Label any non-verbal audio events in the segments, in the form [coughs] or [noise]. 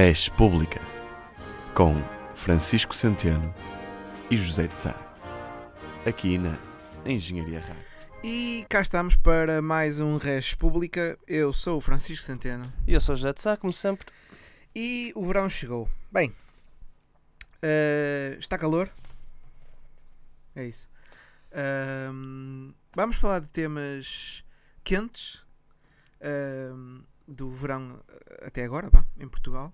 Res Pública, com Francisco Centeno e José de Sá, aqui na Engenharia Rádio. E cá estamos para mais um Res Pública. Eu sou o Francisco Centeno E eu sou o José de Sá, como sempre. e o verão chegou. Bem, eh, está calor. É isso. Ahm, vamos falar de temas quentes ahm, do verão eh, até agora, vá, em Portugal.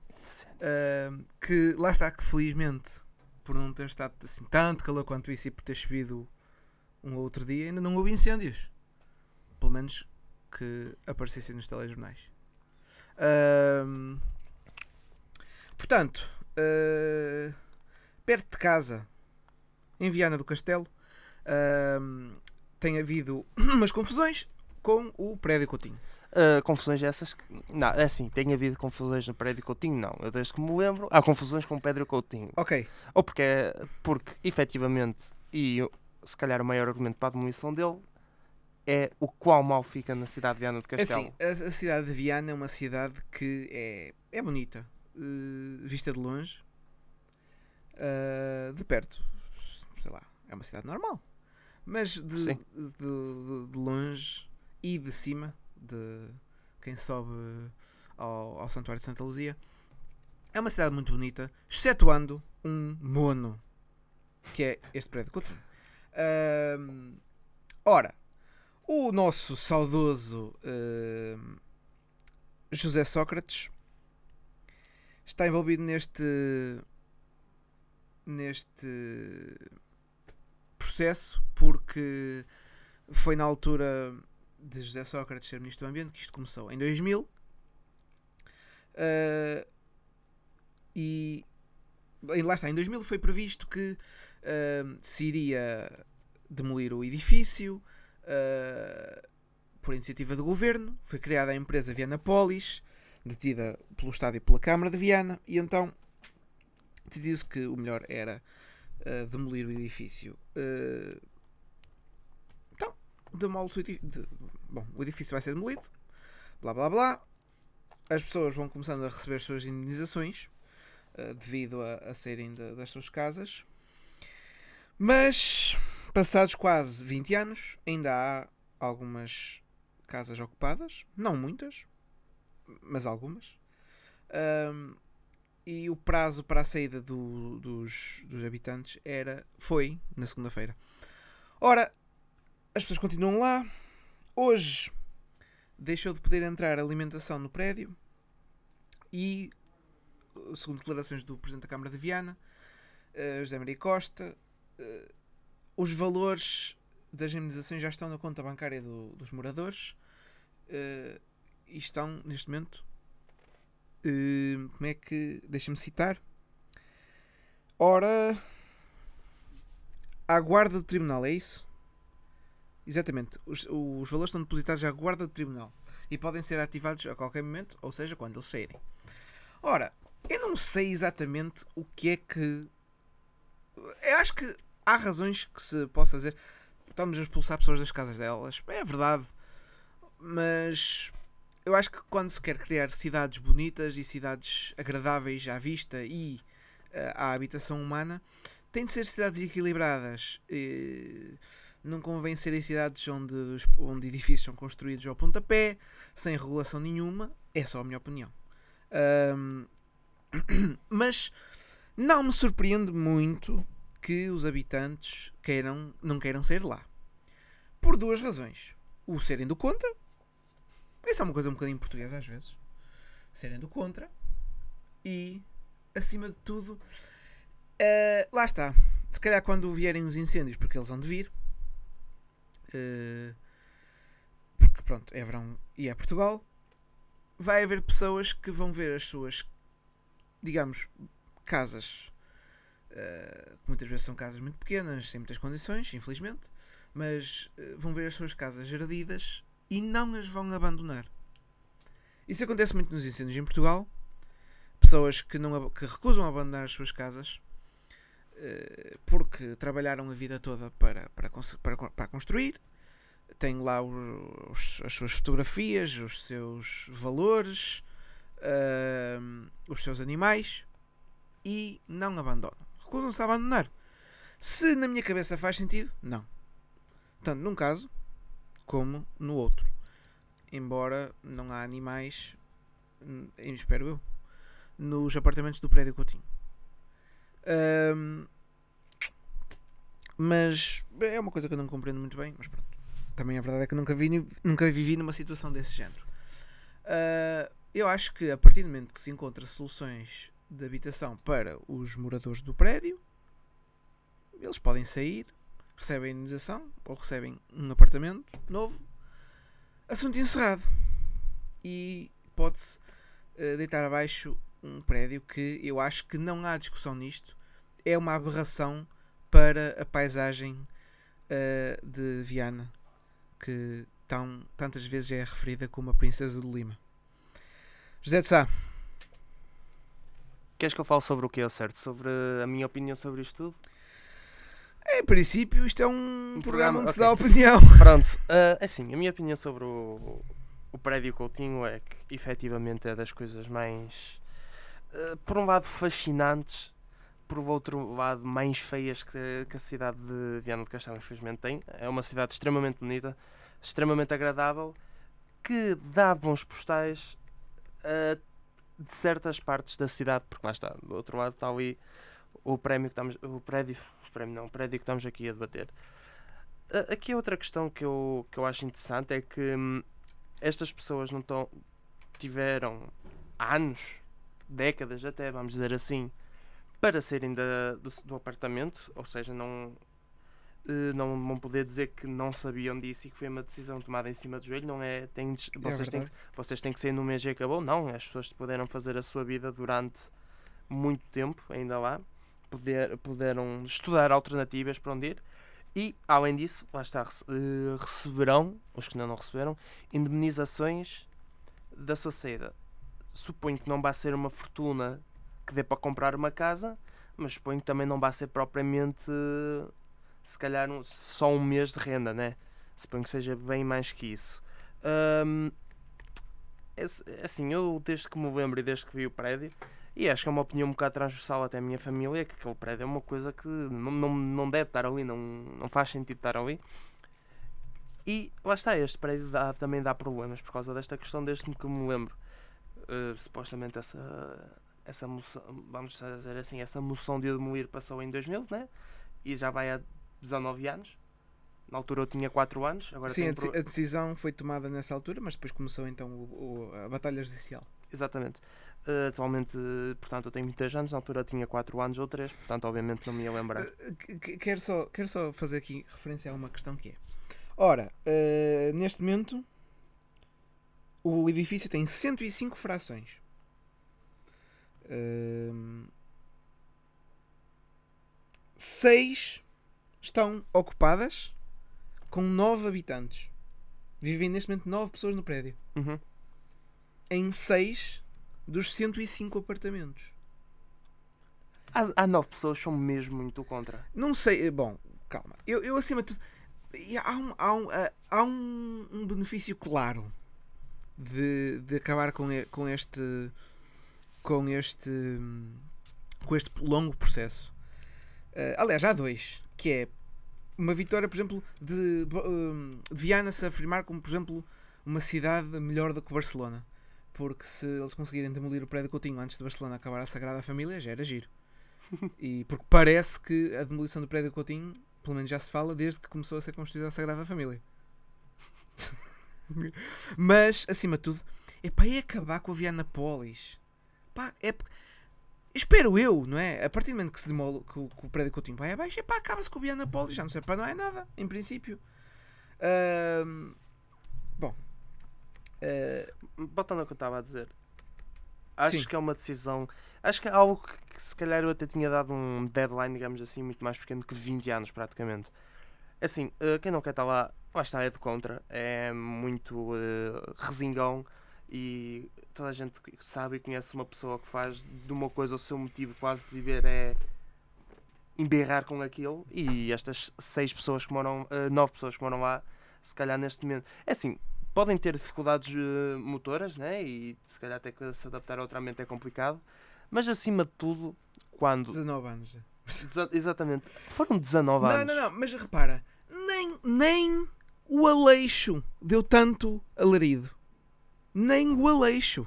Ahm, que lá está que felizmente por não ter estado assim tanto calor quanto isso e por ter chovido um ou outro dia ainda não houve incêndios. Pelo menos que aparecessem nos telejornais. Ahm, portanto, ah, perto de casa, em Viana do Castelo, ahm, tem havido [coughs] umas confusões com o prédio Coutinho. Ah, confusões essas que. Não, é assim, tem havido confusões no prédio Coutinho? Não. Eu desde que me lembro, há confusões com o Pedro Coutinho. Ok, Ou porque, é- porque efetivamente, e se calhar o maior argumento para a demolição dele é o quão mal fica na cidade de Viana do é Castelo. assim, a, a cidade de Viana é uma cidade que é, é bonita, eh, vista de longe, Ah, de perto, sei lá, é uma cidade normal, mas de, de, de- de longe e de cima, de quem sobe ao, ao Santuário de Santa Luzia, é uma cidade muito bonita, excetuando um mono, que é este prédio Coutinho. Ahm, ora, o nosso saudoso ahm, José Sócrates está envolvido neste neste processo porque foi na altura de José Sócrates ser ministro do Ambiente que isto começou em 2000 ah, e lá está, em 2000 foi previsto que ah, se iria demolir o edifício ah, por iniciativa do governo. Foi criada a empresa Viana Polis, detida pelo Estado e pela Câmara de Viana, e então decidiu-se que o melhor era ah, demolir o edifício. Ah, então, demole-se o edifício. Bom, o edifício vai ser demolido, blá blá blá. As pessoas vão começando a receber as suas indenizações ah, devido a, a saírem da- das suas casas. Mas, passados quase 20 anos, ainda há algumas casas ocupadas, não muitas, mas algumas. Ahm, e o prazo para a saída do- dos, dos habitantes era, foi na segunda-feira. Ora, as pessoas continuam lá. Hoje deixou de poder entrar alimentação no prédio e, segundo declarações do Presidente da Câmara de Viana, eh, José Maria Costa, eh, os valores das indemnizações já estão na conta bancária do- dos moradores eh, e estão neste momento. como é que. Deixa-me citar. Ora. À guarda do tribunal, é isso? Exatamente. Os, os valores estão depositados à guarda do tribunal e podem ser ativados a qualquer momento, ou seja, quando eles saírem. Ora, eu não sei exatamente o que é que. Eu acho que há razões que se possa dizer. Estamos a expulsar pessoas das casas delas. É verdade. Mas eu acho que quando se quer criar cidades bonitas e cidades agradáveis à vista e eh, à habitação humana, tem de ser cidades equilibradas. Eh, não convém serem cidades onde, onde edifícios são construídos ao pontapé, sem regulação nenhuma. É só a minha opinião. Ahm, [clears throat] mas não me surpreende muito que os habitantes queiram, não queiram sair lá. Por duas razões. O serem do contra. Isso é uma coisa um bocadinho portuguesa às vezes. Serem do contra. E, acima de tudo, eh, lá está. Se calhar quando vierem os incêndios, porque eles vão de vir. Eh, porque pronto, é verão e é Portugal. Vai haver pessoas que vão ver as suas, digamos, casas Uh, que muitas vezes são casas muito pequenas, sem muitas condições, infelizmente, mas uh, vão ver as suas casas geradidas e não as vão abandonar. Isso acontece muito nos incêndios em Portugal. Pessoas que, não, que recusam abandonar as suas casas porque trabalharam a vida toda para, para, para, para construir, têm lá os- as suas fotografias, os seus valores, ahm, os seus animais e não abandonam. Recusam-se a abandonar. Se na minha cabeça faz sentido, não. Tanto num caso como no outro. Embora não há animais, hum, espero eu, nos apartamentos do prédio Coutinho. Ahm, mas é uma coisa que eu não compreendo muito bem, mas pronto. Também a verdade é que nunca, vi, nunca vivi numa situação desse género. Ah, eu acho que a partir do momento que se encontra soluções de habitação para os moradores do prédio, eles podem sair, recebem indenização ou recebem um apartamento novo. Assunto encerrado. E pode-se eh, deitar abaixo um prédio que eu acho que não há discussão nisto. É uma aberração para a paisagem eh, de Viana, que tão, tantas vezes é referida como a Princesa de Lima. José de Sá, Queres que eu fale sobre o que é certo? Sobre a minha opinião sobre isto tudo? em princípio, isto é um, Um programa programa, onde se ok. dá opinião. [laughs] Pronto, ah, assim, a minha opinião sobre o, o prédio Coutinho é que efetivamente é das coisas mais, ah, por um lado, fascinantes, por outro lado, mais feias que, que a cidade de Viana do Castelo, infelizmente, tem. É uma cidade extremamente bonita, extremamente agradável, que dá bons postais ah, de certas partes da cidade, porque lá está, do outro lado está ali o prémio que estamos, o prédio, o prémio não, o prédio que estamos aqui a debater. A- Aqui outra questão que eu, que eu acho interessante é que hum, estas pessoas não estão tiveram anos, décadas até, vamos dizer assim, para saírem da, do, do apartamento, ou seja, não, eh, não vão poder dizer que não sabiam disso e que foi uma decisão tomada em cima do joelho, não é? Tem, de- vocês, têm, que- vocês têm que sair no mês e acabou, não, as pessoas puderam fazer a sua vida durante muito tempo, ainda lá, poder, puderam estudar alternativas para onde ir. E, além disso, lá está, eh, receberão, os que ainda não receberam, indemnizações da sua saída. Suponho que não vai ser uma fortuna que dê para comprar uma casa, mas suponho que também não vai ser propriamente, se calhar, um- só um mês de renda, né? Suponho que seja bem mais que isso. É assim, eu desde que me lembro e desde que vi o prédio, e acho que é uma opinião um bocado transversal até a minha família, que aquele prédio é uma coisa que não, não, não deve estar ali, não, não faz sentido estar ali. E lá está, este prédio dá- também dá problemas por causa desta questão, desde que me lembro. Uh, supostamente essa, essa moção, vamos dizer assim, essa moção de o demolir passou em 2000, né? E já vai há 19 anos. Na altura eu tinha 4 anos, agora Sim, a, tenho a decisão foi tomada nessa altura, mas depois começou então o- o- a batalha judicial. Exatamente. Uh, atualmente, portanto, eu tenho 23 anos, na altura eu tinha 4 anos ou 3, portanto, obviamente não me ia lembrar. Uh, que- que- Quero só, quero só fazer aqui referência a uma questão que é. Ora, uh, neste momento o edifício tem 105 frações. Um, seis estão ocupadas com 9 habitantes. Vivem neste momento 9 pessoas no prédio. Uhum. Em 6 dos 105 apartamentos. Há, há 9 pessoas são mesmo muito contra. Não sei, eh, bom, calma. Eu, eu acima de tudo. Há um, há um, ah, há um, um benefício claro de, de acabar com, com este. Com este. com este longo processo. Ah, aliás, há dois. Que é uma vitória, por exemplo, de, hum, de Viana se afirmar como, por exemplo, uma cidade melhor do que Barcelona. Porque se eles conseguirem demolir o prédio Coutinho antes de Barcelona acabar a Sagrada Família, já era giro. [laughs] E porque parece que a demolição do prédio Coutinho, pelo menos já se fala, desde que começou a ser construída a Sagrada Família. [laughs] Mas, acima de tudo, é para é acabar com a Vianapolis. Pá, é. Espero eu, não é? A partir do momento que se demole que o, que o prédio Coutinho vai abaixo, é pá, acaba-se com o Vianapolis, já não serve para não é nada, em princípio. Ahm, bom. Ah, Botando o que eu estava a dizer, acho Sim. que é uma decisão. Acho que é algo que, que se calhar eu até tinha dado um deadline, digamos assim, muito mais pequeno que 20 anos praticamente. Assim, eh, quem não quer estar lá, lá está, é de contra, é muito eh, resingão e toda a gente que sabe e conhece uma pessoa que faz de uma coisa o seu motivo quase de viver é emberrar com aquilo e estas seis pessoas que moram, eh, nove pessoas que moram lá, se calhar neste momento. É assim, podem ter dificuldades eh, motoras, né? E se calhar até que se adaptar a outra mente é complicado. Mas acima de tudo, quando. 19 anos. Deza- Exatamente. Foram 19 Não, anos. não, não, mas repara, nem, nem o Aleixo deu tanto alarido. Nem o Aleixo.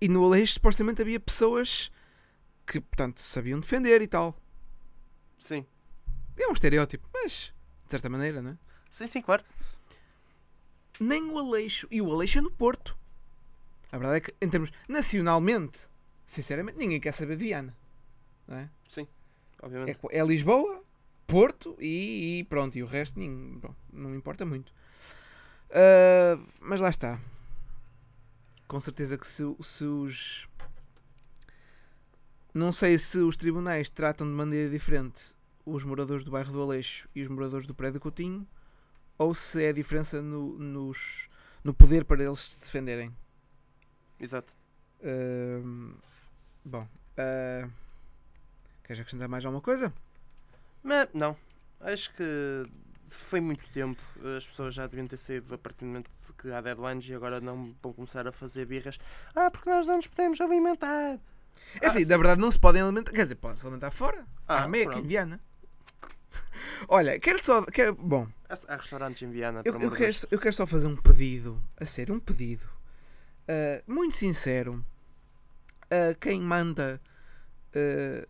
E no Aleixo supostamente havia pessoas que, portanto, sabiam defender e tal. Sim. É um estereótipo, mas de certa maneira, não é? Sim, sim, claro. Nem o Aleixo. E o Aleixo é no Porto. A verdade é que, em termos nacionalmente, sinceramente, ninguém quer saber de Viana. Não é? Obviamente. É, é Lisboa, Porto e, e pronto. E o resto nin- bom, não importa muito. Ah, mas lá está. Com certeza que se, se os. Não sei se os tribunais tratam de maneira diferente os moradores do bairro do Aleixo e os moradores do prédio Coutinho ou se é a diferença no, nos, no poder para eles se defenderem. Exato. Ahm, bom, ah, queres acrescentar mais alguma coisa? Mas não. Acho que foi muito tempo. As pessoas já deviam ter saído a partir do momento que há deadlines e agora não vão começar a fazer birras. Ah, porque nós não nos podemos alimentar. É assim, Ah, na verdade não se podem alimentar, quer dizer, podem-se alimentar fora. Ah, Ah, meia em Viana. [laughs] Olha, quero só. Quero, bom, Há, restaurantes em Viana, eu, eu quero, eu quero só fazer um pedido. A sério, um pedido. ah, muito sincero. a quem manda, ah,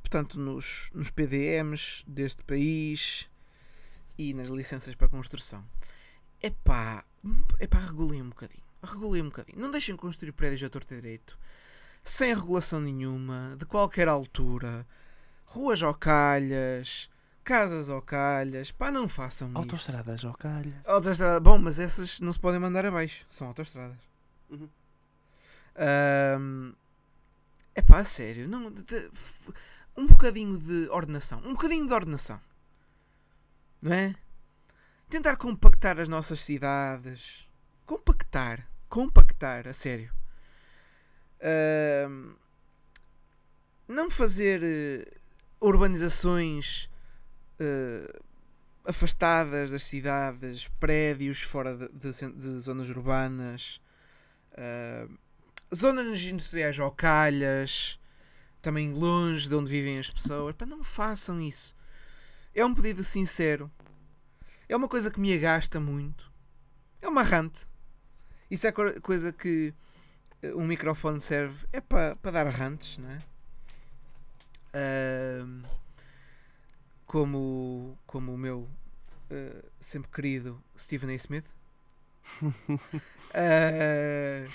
portanto, nos, nos PDMs deste país e nas licenças para construção. É pá, é pá, regulem um bocadinho. Regulem um bocadinho. Não deixem construir prédios torto e direito. Sem regulação nenhuma, de qualquer altura. Ruas ao calhas, casas ao calhas. Pá, não façam isso. Autostradas ao calha. Autoestrada. Bom, mas essas não se podem mandar abaixo. São autoestradas. Uhum. É pá, a sério. Não, de- de- um bocadinho de ordenação. Um bocadinho de ordenação. Não é? Tentar compactar as nossas cidades. Compactar. Compactar, a sério. Ahm, não fazer eh, urbanizações eh, afastadas das cidades, prédios fora de, de de zonas urbanas, ah, zonas industriais ou calhas, também longe de onde vivem as pessoas. Pá, não façam isso. É um pedido sincero. É uma coisa que me agasta muito. É uma rante. Isso é co- coisa que eh, um microfone serve. É para dar rantes, não é? Ahm, como, como o meu eh, sempre querido Stephen A. Smith. [laughs] Ah,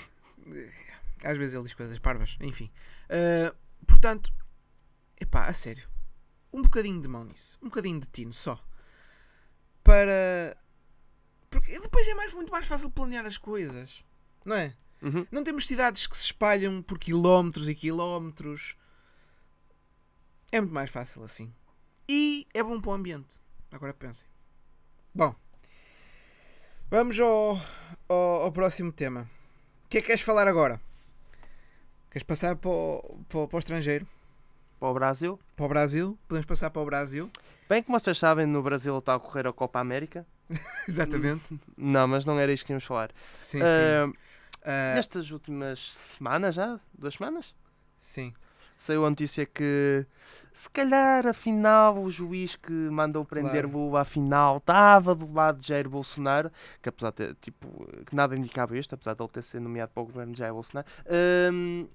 às vezes ele diz coisas parvas, enfim. Ah, portanto, epá, a sério, um bocadinho de mão nisso, um bocadinho de tino só. Para. Porque depois é mais, muito mais fácil planear as coisas, não é? Uhum. Não temos cidades que se espalham por quilómetros e quilómetros. É muito mais fácil assim. E é bom para o ambiente. Agora pensem. Bom, vamos ao, ao, ao próximo tema. O que é que queres falar agora? Queres passar para o, para, para o estrangeiro? Para o Brasil. Para o Brasil? Podemos passar para o Brasil? Bem como vocês sabem, no Brasil está a ocorrer a Copa América. [laughs] Exatamente. Não, mas não era isto que íamos falar. Sim, sim. Ah, Ah, Nestas últimas semanas já? Duas semanas? sim. Saiu a notícia que se calhar afinal o juiz que mandou prender Claro. Lula afinal estava do lado de Jair Bolsonaro, que apesar de ter, tipo, que nada indicava isto, apesar de ele ter sido nomeado para o governo de Jair Bolsonaro, hum,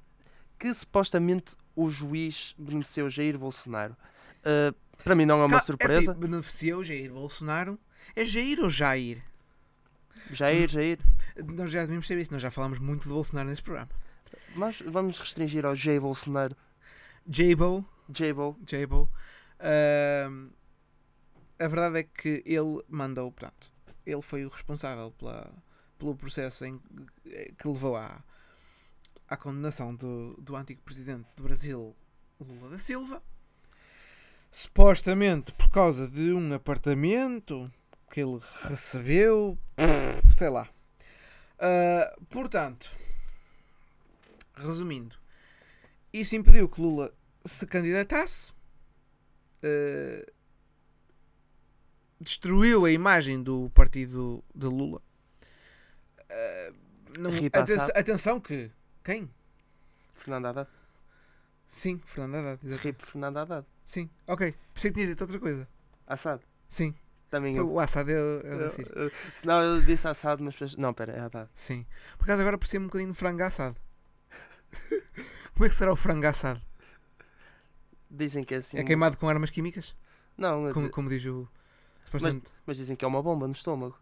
que supostamente o juiz beneficiou Jair Bolsonaro. Uh, para mim não é uma surpresa. assim, beneficiou Jair Bolsonaro. É Jair ou Jair? Jair, Jair. Nós já devíamos saber isso. Nós já falámos muito de Bolsonaro neste programa. Mas vamos restringir ao Jair Bolsonaro. Jabo. Jabo. Jabo. Ahm, a verdade é que ele mandou, portanto, ele foi o responsável pela, pelo processo em, que levou à, à condenação do, do antigo presidente do Brasil, Lula da Silva. Supostamente por causa de um apartamento que ele recebeu, sei lá. Ah, portanto, resumindo, isso impediu que Lula se candidatasse, eh, destruiu a imagem do partido de Lula ah, não- aten- atenção que. Quem? Fernando Haddad. Sim, Fernando Haddad. exato. Rip Fernando Haddad. Sim, ok. Pensei que tinhas dito outra coisa. Assad. Sim, Também eu. o Assad é, é da Síria. Eu- eu- Não, eu disse Assad, mas. Não, pera, é Haddad. Sim. Por acaso agora parecia um bocadinho de frango assado. [laughs] Como é que será o frango assado? Dizem que é assim. É queimado com armas químicas? Não, Como, mas, como diz o. supostamente- mas dizem que é uma bomba no estômago.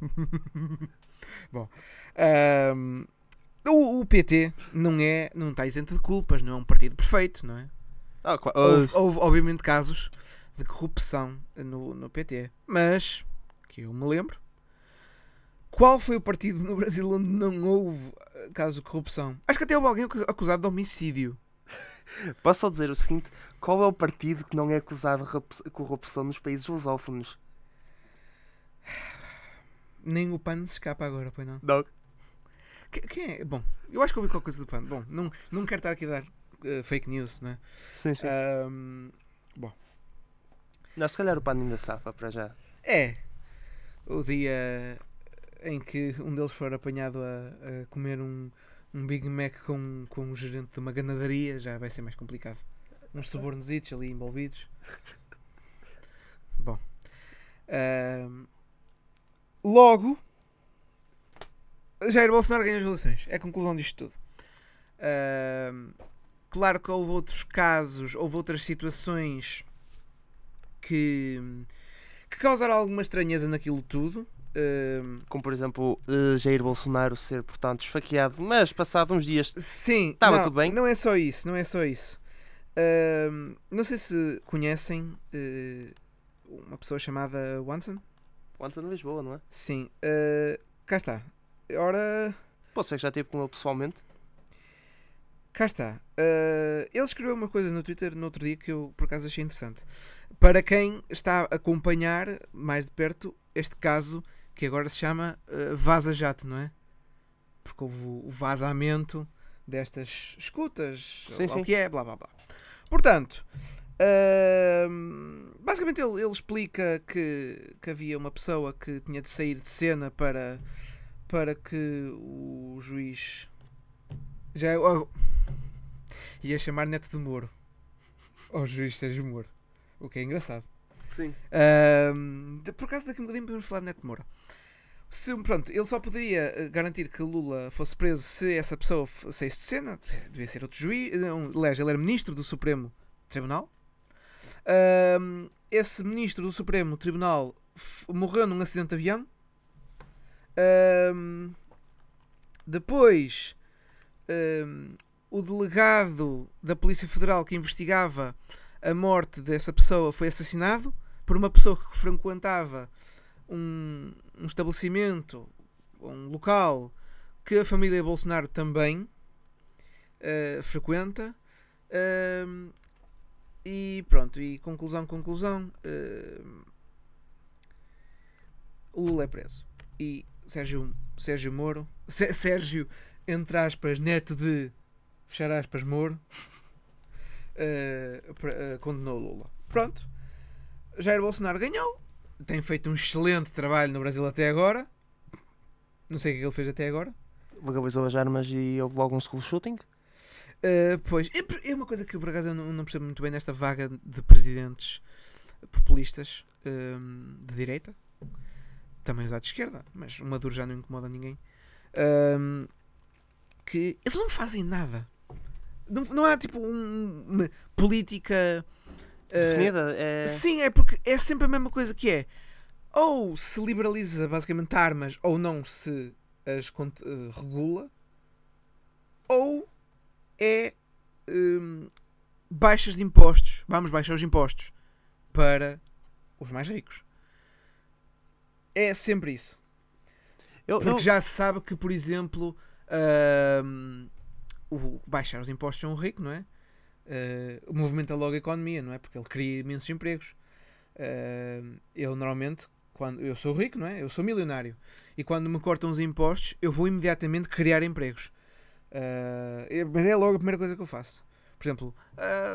[laughs] Ahm, o, o PT não é não está isento de culpas, não é um partido perfeito, não é? Ah, qua- Houve, houve, obviamente casos de corrupção no, no PT, mas que eu me lembro. Qual foi o partido no Brasil onde não houve eh, caso de corrupção? Acho que até houve alguém acus- acusado de homicídio. [laughs] Posso só dizer o seguinte: qual é o partido que não é acusado de corrupção nos países lusófonos? Nem o PAN se escapa agora, pois não? Não. Que- Quem é? Bom, eu acho que ouvi qualquer coisa do PAN. Bom, não, não quero estar aqui a dar eh, fake news, né? Sim, sim. Ahm, Não, se calhar o pano ainda safa para já. É. O dia em que um deles for apanhado a, a comer um, um Big Mac com, com um gerente de uma ganadaria já vai ser mais complicado. Uns subornositos ali envolvidos. [laughs] Bom. Logo, Jair Bolsonaro ganhou as eleições. É a conclusão disto tudo. Ahm, claro que houve outros casos, houve outras situações que, que causaram alguma estranheza naquilo tudo. Ahm, Como por exemplo eh, Jair Bolsonaro ser, portanto, esfaqueado, mas passado uns dias. sim, Tava não, tudo bem? Não é só isso, não é só isso. Não sei se conhecem eh, uma pessoa chamada Wanson. Antes de Lisboa, não é? Sim, eh, cá está. Ora, Pô, sei que já teve com ele pessoalmente. cá está. Eh, ele escreveu uma coisa no Twitter no outro dia que eu por acaso achei interessante. Para quem está a acompanhar mais de perto este caso que agora se chama eh, Vaza Jato, não é? Porque houve o vazamento destas escutas, Sim, sim. o que é, blá blá blá. Portanto, ahm, basicamente ele, ele explica que, que havia uma pessoa que tinha de sair de cena para, para que o juiz já oh, ia chamar Neto de Moro ao juiz Sérgio Moro, o que é engraçado. Sim. De- por acaso daqui a um bocadinho podemos falar de Neto Moura. Se, pronto, ele só poderia eh, garantir que Lula fosse preso se essa pessoa saísse de cena, devia ser outro juiz, não, aliás, ele era ministro do Supremo Tribunal. Esse ministro do Supremo Tribunal morreu num acidente de avião. Ahm, depois, ahm, o delegado da Polícia Federal que investigava a morte dessa pessoa foi assassinado por uma pessoa que frequentava um, um estabelecimento, um local que a família Bolsonaro também eh, frequenta. E pronto, e conclusão, conclusão. ahm, o Lula é preso. E Sérgio, Sérgio Moro, Sé- Sérgio, entre aspas, neto de fechar aspas, Moro, pra- eh, condenou Lula. Pronto. Jair Bolsonaro ganhou. Tem feito um excelente trabalho no Brasil até agora. Não sei o que é ele fez até agora. Legalizou as armas e houve logo um school shooting. Uh, pois, é, é uma coisa que por acaso eu não, não percebo muito bem nesta vaga de presidentes populistas um, de direita, também os há de esquerda, mas o Maduro já não incomoda ninguém. Um, que eles não fazem nada. Não, não há tipo um- uma política uh, Definida. É... Sim, é porque é sempre a mesma coisa que é ou se liberaliza basicamente armas ou não se as eh, regula ou é hum, baixas de impostos. Vamos baixar os impostos para os mais ricos. É sempre isso. Eu, Porque eu- já se sabe que, por exemplo, hum, o baixar os impostos a um rico, não é? Uh, movimenta logo a economia, não é? Porque ele cria imensos empregos. Uh, eu normalmente, quando eu sou rico, não é? Eu sou milionário. E quando me cortam os impostos, eu vou imediatamente criar empregos. Uh, é- mas é logo a primeira coisa que eu faço. Por exemplo,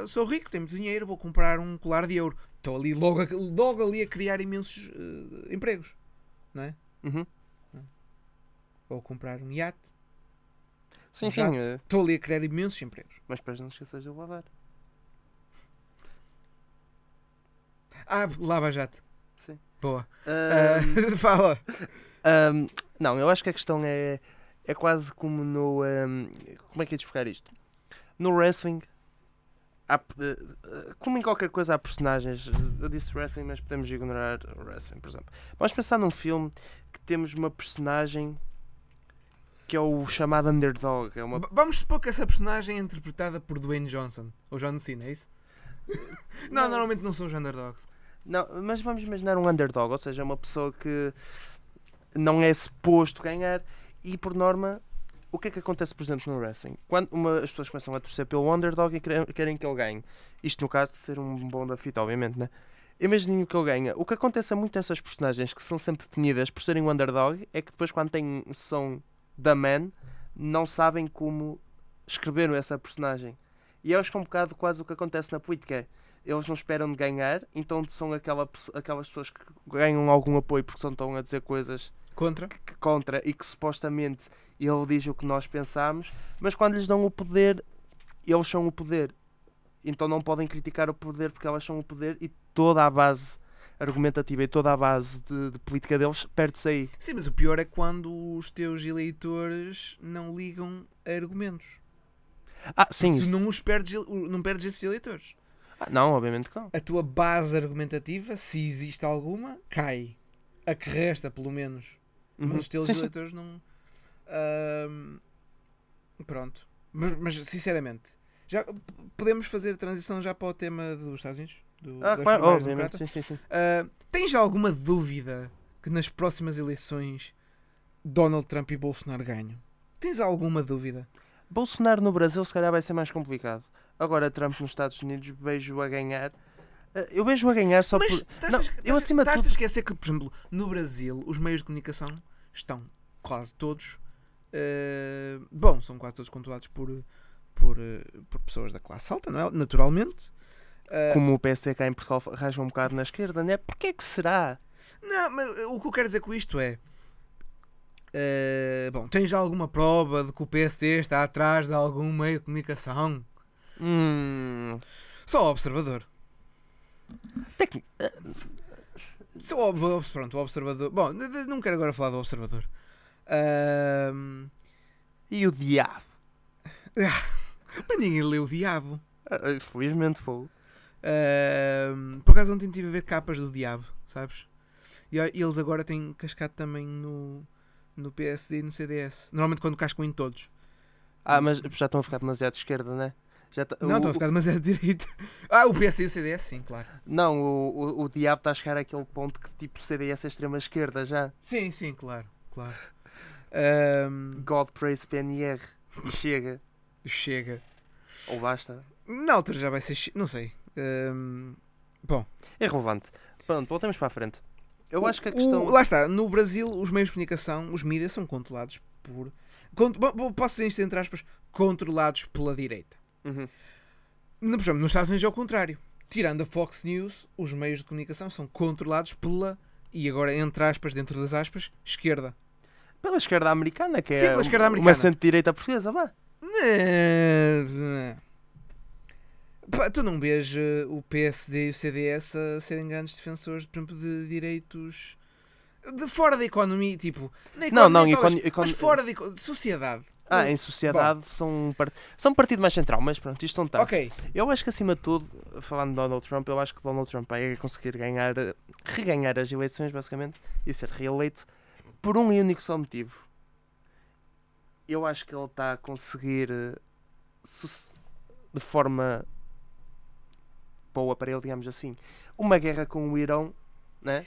uh, sou rico, tenho muito dinheiro, vou comprar um colar de ouro. Estou ali logo, logo ali a criar imensos uh, empregos, não é? Uhum. ou comprar um iate. Sim, Um sim, eh, Estou ali a criar imensos empregos. mas depois não esqueças de lavar. Ah, lava jato. Sim. Boa. Ahm, Ah, [laughs] fala. ahm, não, eu acho que a questão é, é quase como no. ahm, como é que é de explicar isto? No wrestling, há, eh, eh, como em qualquer coisa, há personagens. Eu disse wrestling, mas podemos ignorar o wrestling, por exemplo. Vamos pensar num filme que temos uma personagem que é o chamado underdog. É uma Vamos supor que essa personagem é interpretada por Dwayne Johnson. Ou John Cena, é isso? [laughs] não, Não. normalmente não são os underdogs. Não, mas vamos imaginar um underdog, ou seja, uma pessoa que não é suposto ganhar e por norma o que é que acontece, por exemplo, no wrestling? Quando uma- as pessoas começam a torcer pelo underdog e querem, que ele ganhe. Isto no caso de ser um bom da fita, obviamente, né? Imaginem que ele ganha. O que acontece a muito dessas personagens que são sempre definidas por serem um underdog é que depois, quando têm, são da man, não sabem como escreveram essa personagem. E eu acho que é um bocado quase o que acontece na política. é, Eles não esperam de ganhar, então são aquela, aquelas pessoas que ganham algum apoio porque estão a dizer coisas Contra? que contra e que supostamente ele diz o que nós pensamos, mas quando lhes dão o poder, eles são o poder. Então não podem criticar o poder porque elas são o poder e toda a base argumentativa e toda a base de, de política deles perde-se aí. Sim, mas o pior é quando os teus eleitores não ligam a argumentos. Ah, sim, Tu isso. não os perdes, não perdes esses eleitores. Ah, não, obviamente que não. A tua base argumentativa, se existe alguma, cai. A que resta, pelo menos. Uhum. Mas os teus eleitores não. Ahm, pronto. Mas, mas, sinceramente, já podemos fazer a transição já para o tema dos Estados Unidos? Do, Ah, claro, obviamente, sim, sim, sim. Ah, tens alguma dúvida que nas próximas eleições Donald Trump e Bolsonaro ganham? Tens alguma dúvida? Bolsonaro no Brasil se calhar vai ser mais complicado. Agora Trump nos Estados Unidos vejo a ganhar. Eh, Eu vejo a ganhar só Mas por. estás, Não, a- eu estás- acima estás tudo- a esquecer que, por exemplo, no Brasil os meios de comunicação estão quase todos. eh, bom, são quase todos controlados por, por, eh, por pessoas da classe alta, não é? Naturalmente. Eh, Como o PSD cá em Portugal rasga um bocado na esquerda, né? Porquê que será? Não, mas o que eu quero dizer com isto é. eh, bom, tens alguma prova de que o PSD está atrás de algum meio de comunicação? Hum. Só observador. O, ob- pronto, o observador. Bom, não quero agora falar do observador. Ahm, E o diabo? [laughs] mas ninguém leu o diabo. Ah, ah, Felizmente foi. Por acaso ontem estive a ver capas do diabo, sabes? E eles agora têm cascado também no, no PSD e no CDS. Normalmente quando cascam em todos. Ah, mas já estão a ficar demasiado de esquerda, né? Já tá- Não, o- estão a ficar demasiado direito. [laughs] Ah, o PSD e o CDS, sim, claro. Não, o, o, o diabo está a chegar àquele ponto que tipo CDS é extrema esquerda já. Sim, sim, claro, claro. Ahm, God praise PNR. E chega. chega. Ou basta. Na altura já vai ser. Não sei. Ahm, É relevante. Pronto, voltemos para a frente. Eu o- acho que a o- questão. lá está, no Brasil, os meios de comunicação, os mídias, são controlados por. Cont, bom, bom, posso dizer isto entre aspas, controlados pela direita. Uhum. No, por exemplo, nos Estados Unidos é o contrário. Tirando a Fox News, os meios de comunicação são controlados pela. E agora, entre aspas, dentro das aspas, esquerda. Pela esquerda americana, que Sim, é esquerda uma americana. centro-direita portuguesa, vá. Né, Tu não vês eh, o PSD e o CDS a serem grandes defensores, por exemplo, de direitos de fora da economia, tipo, na Não, não, economia, talvez, econ- mas fora da sociedade. Ah, em sociedade são, um part... são partido mais central, mas pronto, isto não está. Ok, Eu acho que acima de tudo, falando de Donald Trump, eu acho que Donald Trump vai conseguir ganhar, reganhar as eleições, basicamente, e ser reeleito por um único só motivo. Eu acho que ele está a conseguir eh, de forma boa para ele, digamos assim, uma guerra com o Irão, né?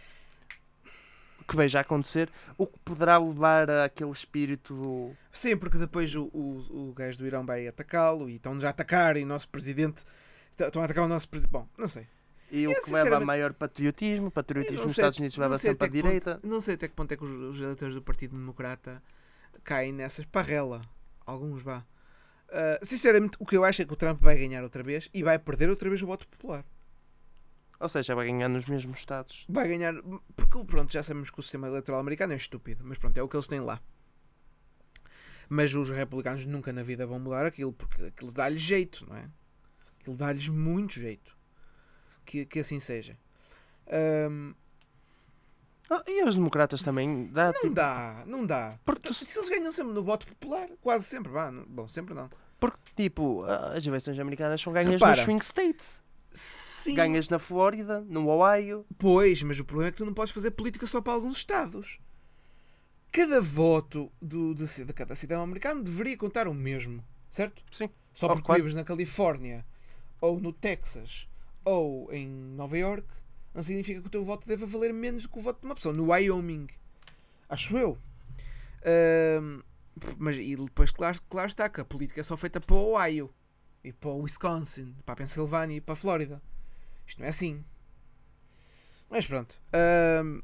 Que veja acontecer, o que poderá levar àquele espírito sim, porque depois o, o, o gajo do Irão vai atacá-lo e estão já a atacar e o nosso presidente estão a atacar o nosso presidente. Bom, não sei. E o Eu, que leva a maior patriotismo, patriotismo nos Estados Unidos leva sempre à direita. ponto- não sei até que ponto é que os, os eleitores do Partido Democrata caem nessas parrela. Alguns vá. Ah, sinceramente, o que eu acho é que o Trump vai ganhar outra vez e vai perder outra vez o voto popular. Ou seja, vai ganhar nos mesmos estados. Vai ganhar. Porque, pronto, já sabemos que o sistema eleitoral americano é estúpido, mas pronto, é o que eles têm lá. Mas os republicanos nunca na vida vão mudar aquilo, porque aquilo dá-lhe jeito, não é? Aquilo dá-lhes muito jeito. Que, que assim seja. Ahm, Ah, e os democratas também dá não tipo. dá, não dá. Porque, tu- Se eles ganham sempre no voto popular, quase sempre, vá, bom, sempre não. porque, tipo, as eleições americanas são ganhas Repara. nos swing states. Sim, Ganhas na Flórida, no Ohio. Pois, mas o problema é que tu não podes fazer política só para alguns estados. Cada voto do, de, de cada cidadão americano deveria contar o mesmo, certo? Sim. Só porque claro. vives na Califórnia, ou no Texas, ou em Nova York, não significa que o teu voto deva valer menos do que o voto de uma pessoa. No Wyoming, acho eu. Ahm, mas e depois, claro, claro está que a política é só feita para o Ohio, e para o Wisconsin, para a Pensilvânia e para a Flórida. Isto não é assim. Mas pronto. Ahm,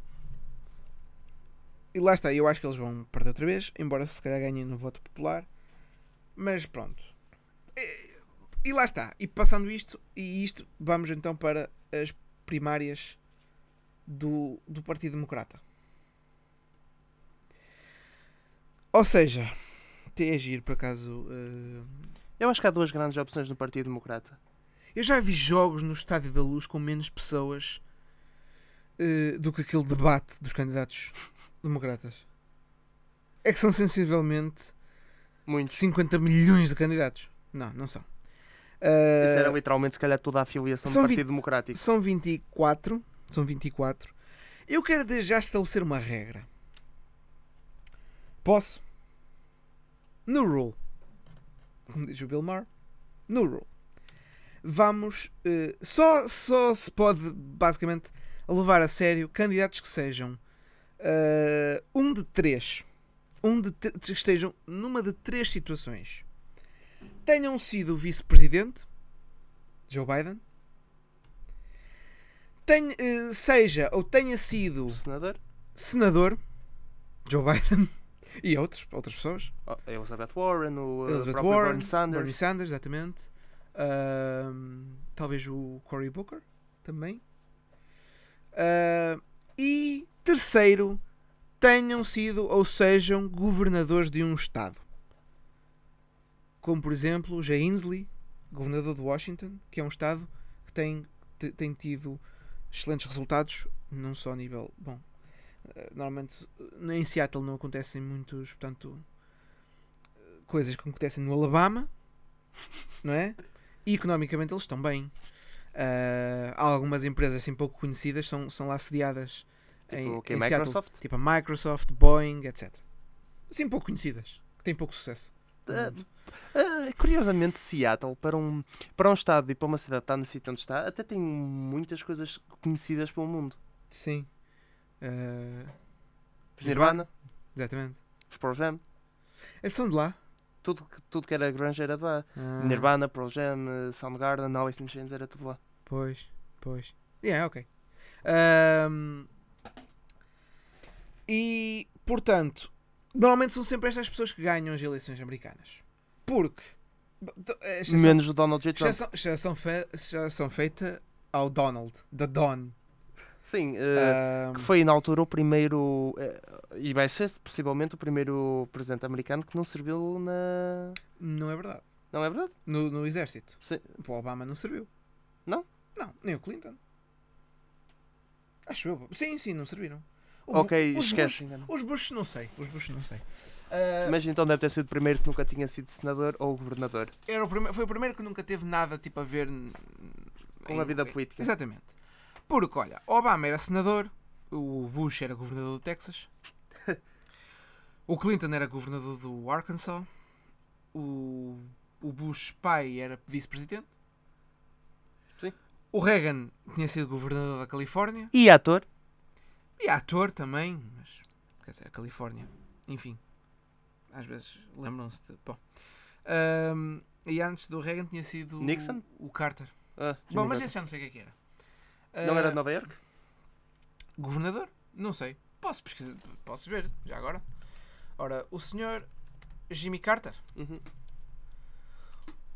e lá está, eu acho que eles vão perder outra vez, embora se calhar ganhem no voto popular. Mas pronto. E, e lá está. E passando isto, e isto, vamos então para as primárias do, do Partido Democrata. Ou seja, até giro por acaso. eh, Eu acho que há duas grandes opções no Partido Democrata. eu já vi jogos no Estádio da Luz com menos pessoas eh, do que aquele debate dos candidatos democratas. É que são sensivelmente Muitos. 50 milhões de candidatos. Não, não são. Isso Eh, era literalmente, se calhar, toda a afiliação do Partido vinte- Democrático. São 24. São 24. Eu quero desde já estabelecer uma regra. Posso? No rule. Como diz o Bill Maher. No rule. Vamos. eh, só, só se pode, basicamente, levar a sério candidatos que sejam eh, um de três. Um de que estejam numa de três situações. Tenham sido vice-presidente, Joe Biden, tenha, eh, seja ou tenha sido senador, senador, Joe Biden, e outros, outras pessoas, oh, a Elizabeth Warren, o eh, Elizabeth Warren, Bernie Sanders. Bernie Sanders, exatamente, Ahm, talvez o Cory Booker também, Ah, e terceiro, tenham sido ou sejam governadores de um estado, como por exemplo o Jay Inslee, governador de Washington, que é um estado que tem, te- tem tido excelentes resultados, não só a nível. Bom, normalmente eh, em Seattle não acontecem muitos, portanto, eh, coisas que acontecem no Alabama, não é? E economicamente eles estão bem. Há algumas empresas assim pouco conhecidas são, são lá sediadas Tipo, em Seattle, Microsoft? tipo a Microsoft, Boeing, etc. Assim pouco conhecidas, que têm pouco sucesso. Ah, ah, curiosamente, Seattle, para um, para um estado e para uma cidade que está no sítio onde está, até tem muitas coisas conhecidas pelo mundo. Sim. Ah, Os Nirvana, Exatamente. os Pearl Jam, Eles são de lá. tudo, que- tudo que era grunge era de lá. Ah, Nirvana, Pearl Jam, eh, Soundgarden, Alice in Chains, era tudo lá. Pois, pois. Yeah, ok. Ahm, e, portanto, normalmente são sempre estas pessoas que ganham as eleições americanas. Porque. exceção- Menos o Donald J. Trump. exceção, exceção, fe, exceção feita ao Donald, da Don. Sim, eh, Ahm, que foi na altura o primeiro, eh, e vai ser possivelmente o primeiro presidente americano que não serviu na. não é verdade. Não é verdade? No, no exército. Sim. O Obama não serviu. Não? Não, nem o Clinton. Acho eu. Sim, sim, não serviram. O ok, os esquece. Bush, os Bush não sei. Os Bush não sei. Ah, Mas então deve ter sido o primeiro que nunca tinha sido senador ou governador. Era o primeiro, foi o primeiro que nunca teve nada tipo a ver Com em- a vida política. Exatamente. Porque, olha, Obama era senador, o Bush era governador do Texas, [laughs] o Clinton era governador do Arkansas, o, o Bush pai era vice-presidente, Sim. o Reagan tinha sido governador da Califórnia E ator? e ator também, mas quer dizer, a Califórnia, enfim, às vezes lembram-se de. Bom. Ahm, e antes do Reagan tinha sido Nixon? o, o Carter. Ah, Bom, mas Carter. esse já não sei o que é que era. Não era Ah, de Nova York? Governador? Não sei. Posso pesquisar, posso ver, já agora. Ora, o senhor Jimmy Carter. Uhum.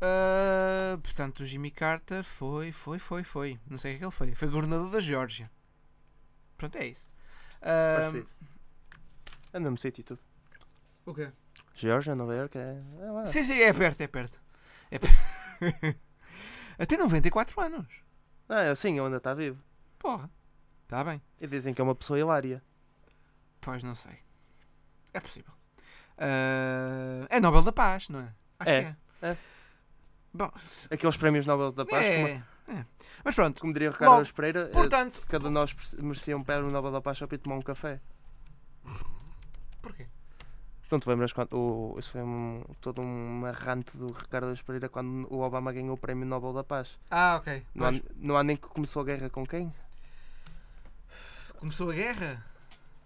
Ah, portanto, o Jimmy Carter foi, foi, foi, foi. Não sei o que é que ele foi. Foi governador da Geórgia. Pronto, é isso. Ah, Parecido. É no sítio e tudo. o quê? Geórgia, Nova Iorque, é, é lá. Sim, sim, é perto, é perto. É per- [laughs] Até 94 anos. Ah, é assim, ele ainda está vivo. Porra. Está bem. E dizem que é uma pessoa hilária. Pois não sei. É possível. Ah, é Nobel da Paz, não é? Acho É, que é. é. Bom, Aqueles prémios Nobel da Paz, como, é, é. Mas pronto, como diria o Ricardo Logo, Pereira, eh, portanto. cada um de nós merecia um prémio Nobel da Paz só para ir tomar um café. Não te lembras quando. O, isso foi um, todo uma rante do Ricardo Pereira quando o Obama ganhou o prémio Nobel da Paz. Ah, ok. Não há, Pois, não há nem que começou a guerra com quem? começou a guerra?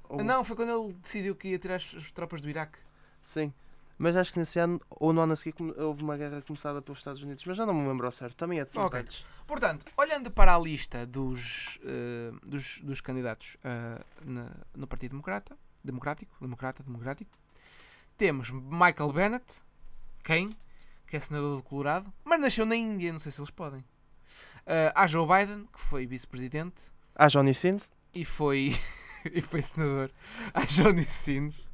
Ou- Não, foi quando ele decidiu que ia tirar as, as tropas do Iraque. Sim. Mas acho que nesse ano, ou no ano a seguir, houve uma guerra começada pelos Estados Unidos. Mas já não me lembro ao certo. Também é de Ok. detalhes. Portanto, olhando para a lista dos, eh, dos, dos candidatos eh, na- no Partido Democrata, Democrático, Democrata, Democrático, temos Michael Bennett, quem? Que é senador do Colorado, mas nasceu na Índia, não sei se eles podem. Eh, há Joe Biden, que foi vice-presidente Há Johnny Sins. e foi, [laughs] e foi senador. Há Johnny Sins.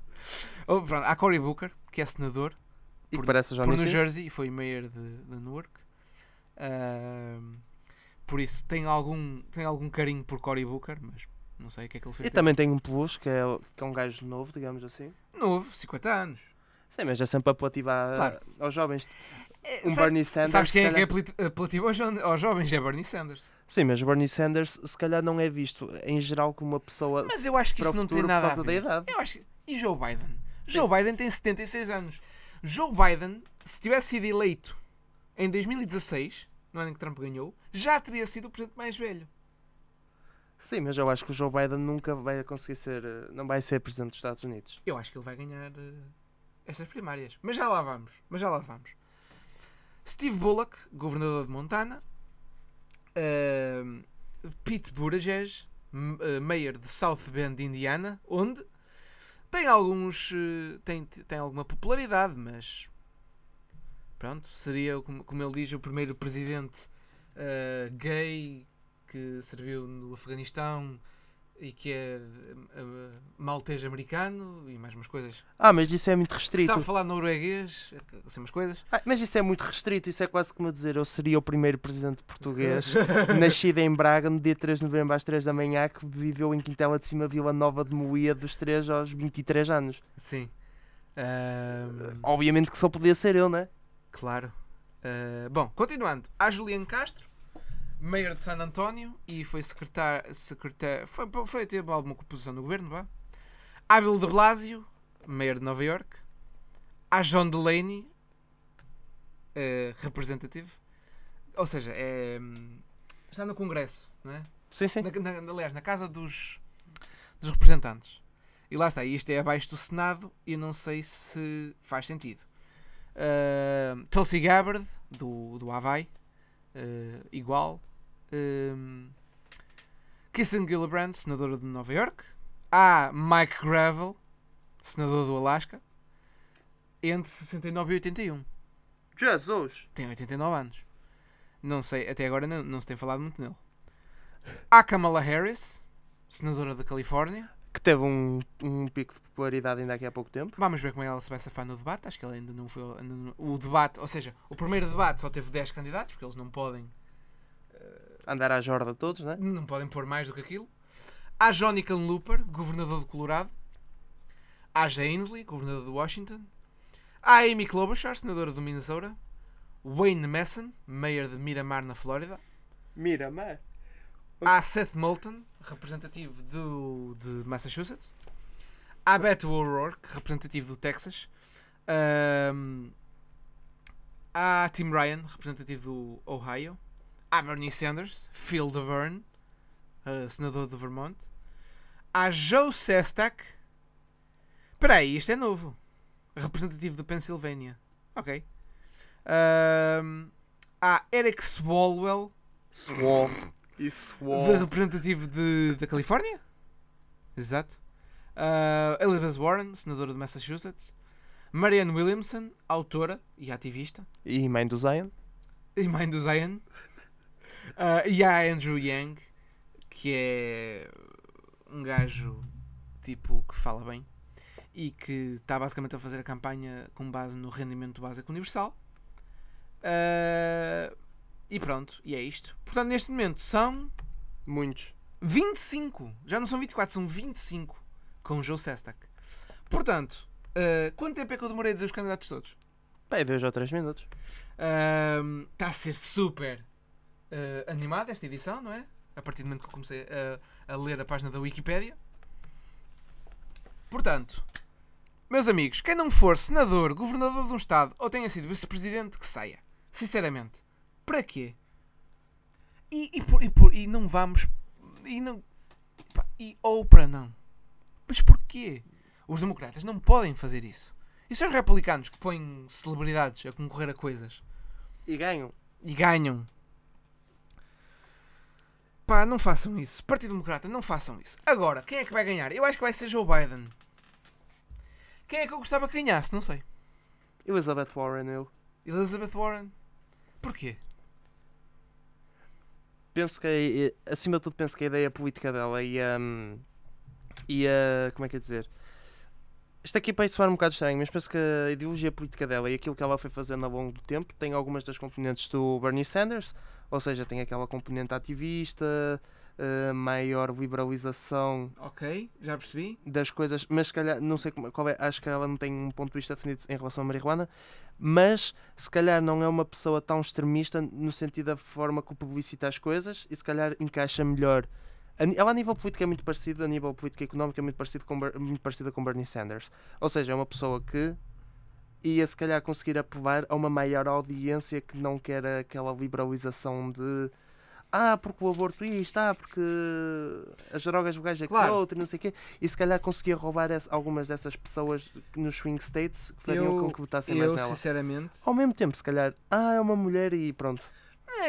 Oh, pronto, há Cory Booker, que é senador E Por- que parece o por Johnny New Sins. Jersey e foi mayor de, de Newark. Ahm, por isso tem algum, tem algum carinho por Cory Booker, mas não sei o que é que ele fez. E também tem um plus, que é, que é um gajo novo, digamos assim. Novo, 50 anos. Sim, mas é sempre apelativo a- Claro. aos jovens. É, Um sabe- Bernie Sanders. sabes quem é que é apelativo aos, aos jovens? É Bernie Sanders. Sim, mas Bernie Sanders se calhar não é visto em geral como uma pessoa Mas eu acho que isso não tem nada por a causa da ver. idade. Eu acho que... E Joe Biden? Joe Esse- Biden tem 76 anos. Joe Biden, se tivesse sido eleito em 2016, no ano em que Trump ganhou, já teria sido o presidente mais velho. Sim, mas eu acho que o Joe Biden nunca vai conseguir ser. eh, Não vai ser presidente dos Estados Unidos. Eu acho que ele vai ganhar eh, estas primárias. Mas já lá vamos. Mas já lá vamos. Steve Bullock, governador de Montana. eh, Pete Buttigieg, eh, mayor de South Bend, Indiana, onde tem alguns tem, tem alguma popularidade, mas pronto, seria como, como ele diz o primeiro presidente gay que serviu no Afeganistão e que é eh, maltês americano e mais umas coisas. Ah, mas isso é muito restrito. Sabe falar norueguês, assim umas coisas. Ah, mas isso é muito restrito. Isso é quase como eu dizer: eu seria o primeiro presidente português [laughs] nascido em Braga no dia 3 de novembro às 3 da manhã que viveu em Quintela de Cima, Vila Nova de Moía, dos 3 aos 23 anos. Sim. Ahm, Obviamente que só podia ser eu, né? claro. Ah, bom, continuando. Há Julian Castro, mayor de San António e foi secretário. secretário foi, foi ter alguma composição no governo, vá. Bill de Blasio, mayor de Nova York. Há John Delaney, eh, representativo. Ou seja, é, está no Congresso, não é? Sim, sim. Na, na- aliás, na Casa dos, dos Representantes. E lá está, isto é abaixo do Senado e não sei se faz sentido. Uh, Tulsi Gabbard, do, do Havaí, uh, igual. Um, Kirsten Gillibrand, senadora de Nova York. Há Mike Gravel, senador do Alasca, entre 69 e 81. Jesus! Tem 89 anos. Não sei, até agora não, não se tem falado muito nele. Há Kamala Harris, senadora da Califórnia. Que teve um, um pico de popularidade ainda aqui há pouco tempo. Vamos ver como ela se vai safar no debate. Acho que ela ainda não foi. ainda não- o debate, ou seja, o primeiro debate só teve 10 candidatos, porque eles não podem, Andar à jorda todos, né? não podem pôr mais do que aquilo. Há Johnny Looper, governador de Colorado. Há Jay Ainsley, governador de Washington. Há Amy Klobuchar, senadora do Minnesota. Wayne Messon, mayor de Miramar, na Flórida. Mira, mas. Há Seth Moulton, representativo do, de Massachusetts. Há Beto O'Rourke, representativo do Texas. Ahm, há Tim Ryan, representativo do Ohio. Há Bernie Sanders, Phil DeBurn, eh, senador do Vermont. Há Joe Sestak. Espera aí, isto é novo. Representativo da Pensilvânia. Ok. Ahm, há Eric Swalwell, Swall. E Swall. de representativo de, da Califórnia. Exato. Ah, Elizabeth Warren, senadora de Massachusetts. Marianne Williamson, autora e ativista. E mãe do Zion. E mãe do Zion. Ah, e há Andrew Yang, que é um gajo tipo que fala bem. e que está basicamente a fazer a campanha com base no rendimento básico universal. Uh, e pronto, e é isto. Portanto, neste momento são Muitos. 25, já não são 24, são 25 com o Joe Sestak. Portanto, uh, quanto tempo é que eu demorei a dizer os candidatos todos? Bem, dois ou três minutos. Uh, Está a ser super uh, animada esta edição, não é? A partir do momento que eu comecei a, a ler a página da Wikipédia. Portanto, meus amigos, quem não for senador, governador de um Estado ou tenha sido vice-presidente, que saia. Sinceramente. Para quê? E, e, por, e, por, e não vamos. E não. pá, E, ou para não. Mas porquê? Os democratas não podem fazer isso. E são os republicanos que põem celebridades a concorrer a coisas E ganham. e ganham. Pá, não façam isso. Partido Democrata, não façam isso. Agora, quem é que vai ganhar? Eu acho que vai ser Joe Biden. Quem é que eu gostava que ganhasse? Não sei. Elizabeth Warren, eu. Elizabeth Warren. Porquê? Penso que, acima de tudo, penso que a ideia política dela e a. e a. como é que é dizer? Isto aqui para soar um bocado estranho, mas penso que a ideologia política dela e aquilo que ela foi fazendo ao longo do tempo tem algumas das componentes do Bernie Sanders, ou seja, tem aquela componente ativista, eh, maior liberalização Ok, já percebi. das coisas, mas se calhar, não sei qual é, acho que ela não tem um ponto de vista definido em relação à marihuana, mas se calhar não é uma pessoa tão extremista no sentido da forma que publicita as coisas e se calhar encaixa melhor. Ela a nível político é muito parecida, a nível político e económico é muito, parecido com, muito parecida com Bernie Sanders. Ou seja, é uma pessoa que ia se calhar conseguir aprovar a uma maior audiência que não quer aquela liberalização de ah, porque o aborto isto, ah, porque as drogas legais é Claro. outro, não sei o quê. E se calhar conseguia roubar essa- algumas dessas pessoas nos swing states que fariam Eu- com que votassem mais Eu, nela. sinceramente, Ao mesmo tempo, se calhar, ah, é uma mulher e pronto.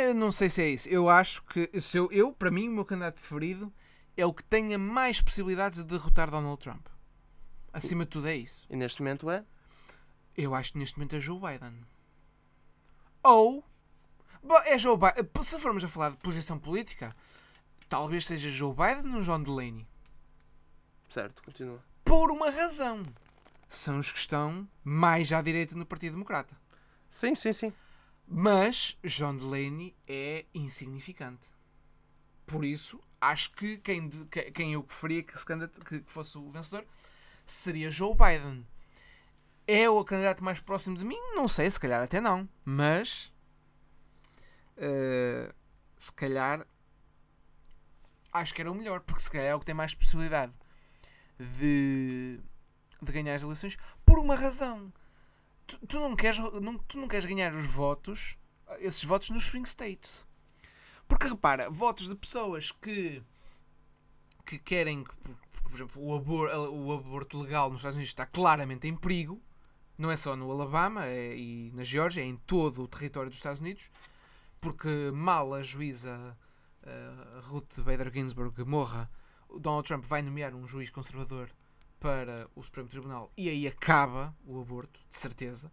eu não sei se é isso. Eu acho que, se eu, eu, para mim, o meu candidato preferido é o que tenha mais possibilidades de derrotar Donald Trump. Acima de tudo é isso. E neste momento é. Eu acho que neste momento é Joe Biden. Ou. É Joe Biden. Se formos a falar de posição política, talvez seja Joe Biden ou John Delaney. Certo, continua. Por uma razão. São os que estão mais à direita no Partido Democrata. Sim, sim, sim. Mas John Delaney é insignificante. Por isso, acho que quem, de- que- quem eu preferia que que fosse o vencedor seria Joe Biden. É o candidato mais próximo de mim? Não sei, se calhar até não. Mas. eh, se calhar. Acho que era o melhor, porque se calhar é o que tem mais possibilidade de, de ganhar as eleições por uma razão. Tu, tu não queres, não, tu não queres ganhar os votos, esses votos nos swing states. Porque repara, votos de pessoas que, que querem que, por, exemplo, o, o aborto legal nos Estados Unidos está claramente em perigo, não é só no Alabama é- e na Geórgia, é em todo o território dos Estados Unidos, porque mal a juíza eh, Ruth Bader Ginsburg morra, Donald Trump vai nomear um juiz conservador para o Supremo Tribunal e aí acaba o aborto, de certeza.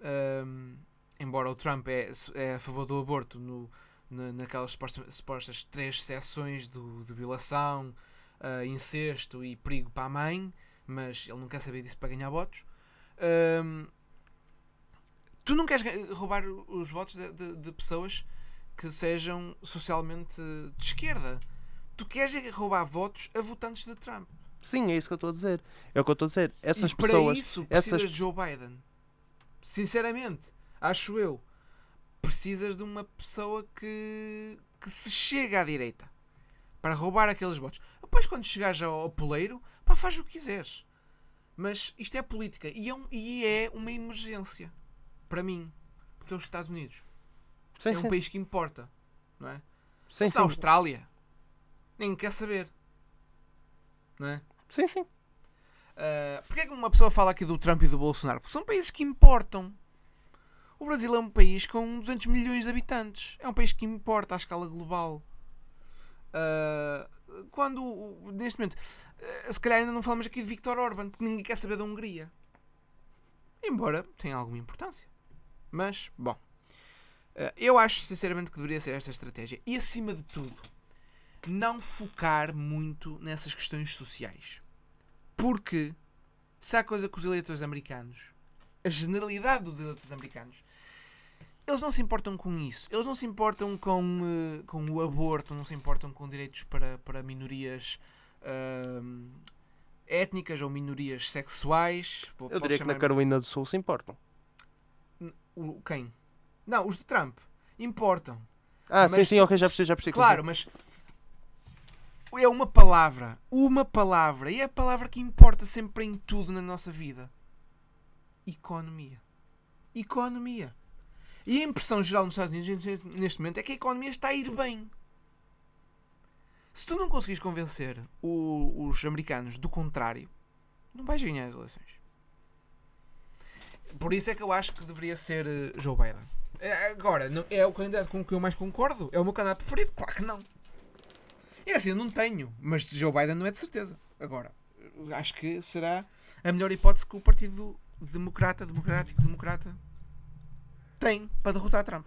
Ahm, embora o Trump é, é a favor do aborto no, na- naquelas supostas, três seções do, de violação, ah, incesto e perigo para a mãe, mas ele não quer saber disso para ganhar votos. Ahm, tu não queres roubar os votos de, de- de pessoas que sejam socialmente de esquerda. Tu queres roubar votos a votantes de Trump. Sim, é isso que eu estou a dizer. É o que eu estou a dizer. Essas e para pessoas. isso precisas essas de Joe Biden. Sinceramente, acho eu. Precisas de uma pessoa que, que se chega à direita para roubar aqueles votos. Depois, quando chegares ao, ao poleiro, pá, faz o que quiseres. Mas isto é política e é, um- e é uma emergência para mim, porque é os Estados Unidos. Sim, é um sim. país que importa, não é? Sim, Se sim. Austrália, ninguém quer saber, não é? sim, sim. Uh, Porquê é que uma pessoa fala aqui do Trump e do Bolsonaro? Porque são países que importam. O Brasil é um país com 200 milhões de habitantes. É um país que importa à escala global. Uh, quando, neste momento, uh, se calhar ainda não falamos aqui de Viktor Orban, porque ninguém quer saber da Hungria. Embora tenha alguma importância. Mas, bom. Uh, eu acho sinceramente que deveria ser esta estratégia. E acima de tudo, não focar muito nessas questões sociais. Porque se há coisa que os eleitores americanos, a generalidade dos eleitores americanos, eles não se importam com isso. Eles não se importam com, eh, com o aborto, não se importam com direitos para, para minorias ahm, étnicas ou minorias sexuais. Eu posso diria que na Carolina do Sul se importam. O, quem? Não, os de Trump. Importam. Ah, sim, Mas sim, ok, já percebi, já percebi. Claro, mas é uma palavra. Uma palavra. E é a palavra que importa sempre em tudo na nossa vida. Economia. Economia. E a impressão geral nos Estados Unidos neste momento é que a economia está a ir bem. Se tu não conseguires convencer o- os americanos do contrário, não vais ganhar as eleições. Por isso é que eu acho que deveria ser eh, Joe Biden. É, Agora, é o candidato com que eu mais concordo? É o meu candidato preferido? Claro que não. É assim, eu não tenho, mas Joe Biden não é de certeza. Agora, acho que será a melhor hipótese que o Partido Democrata, Democrático, Democrata tem para derrotar Trump.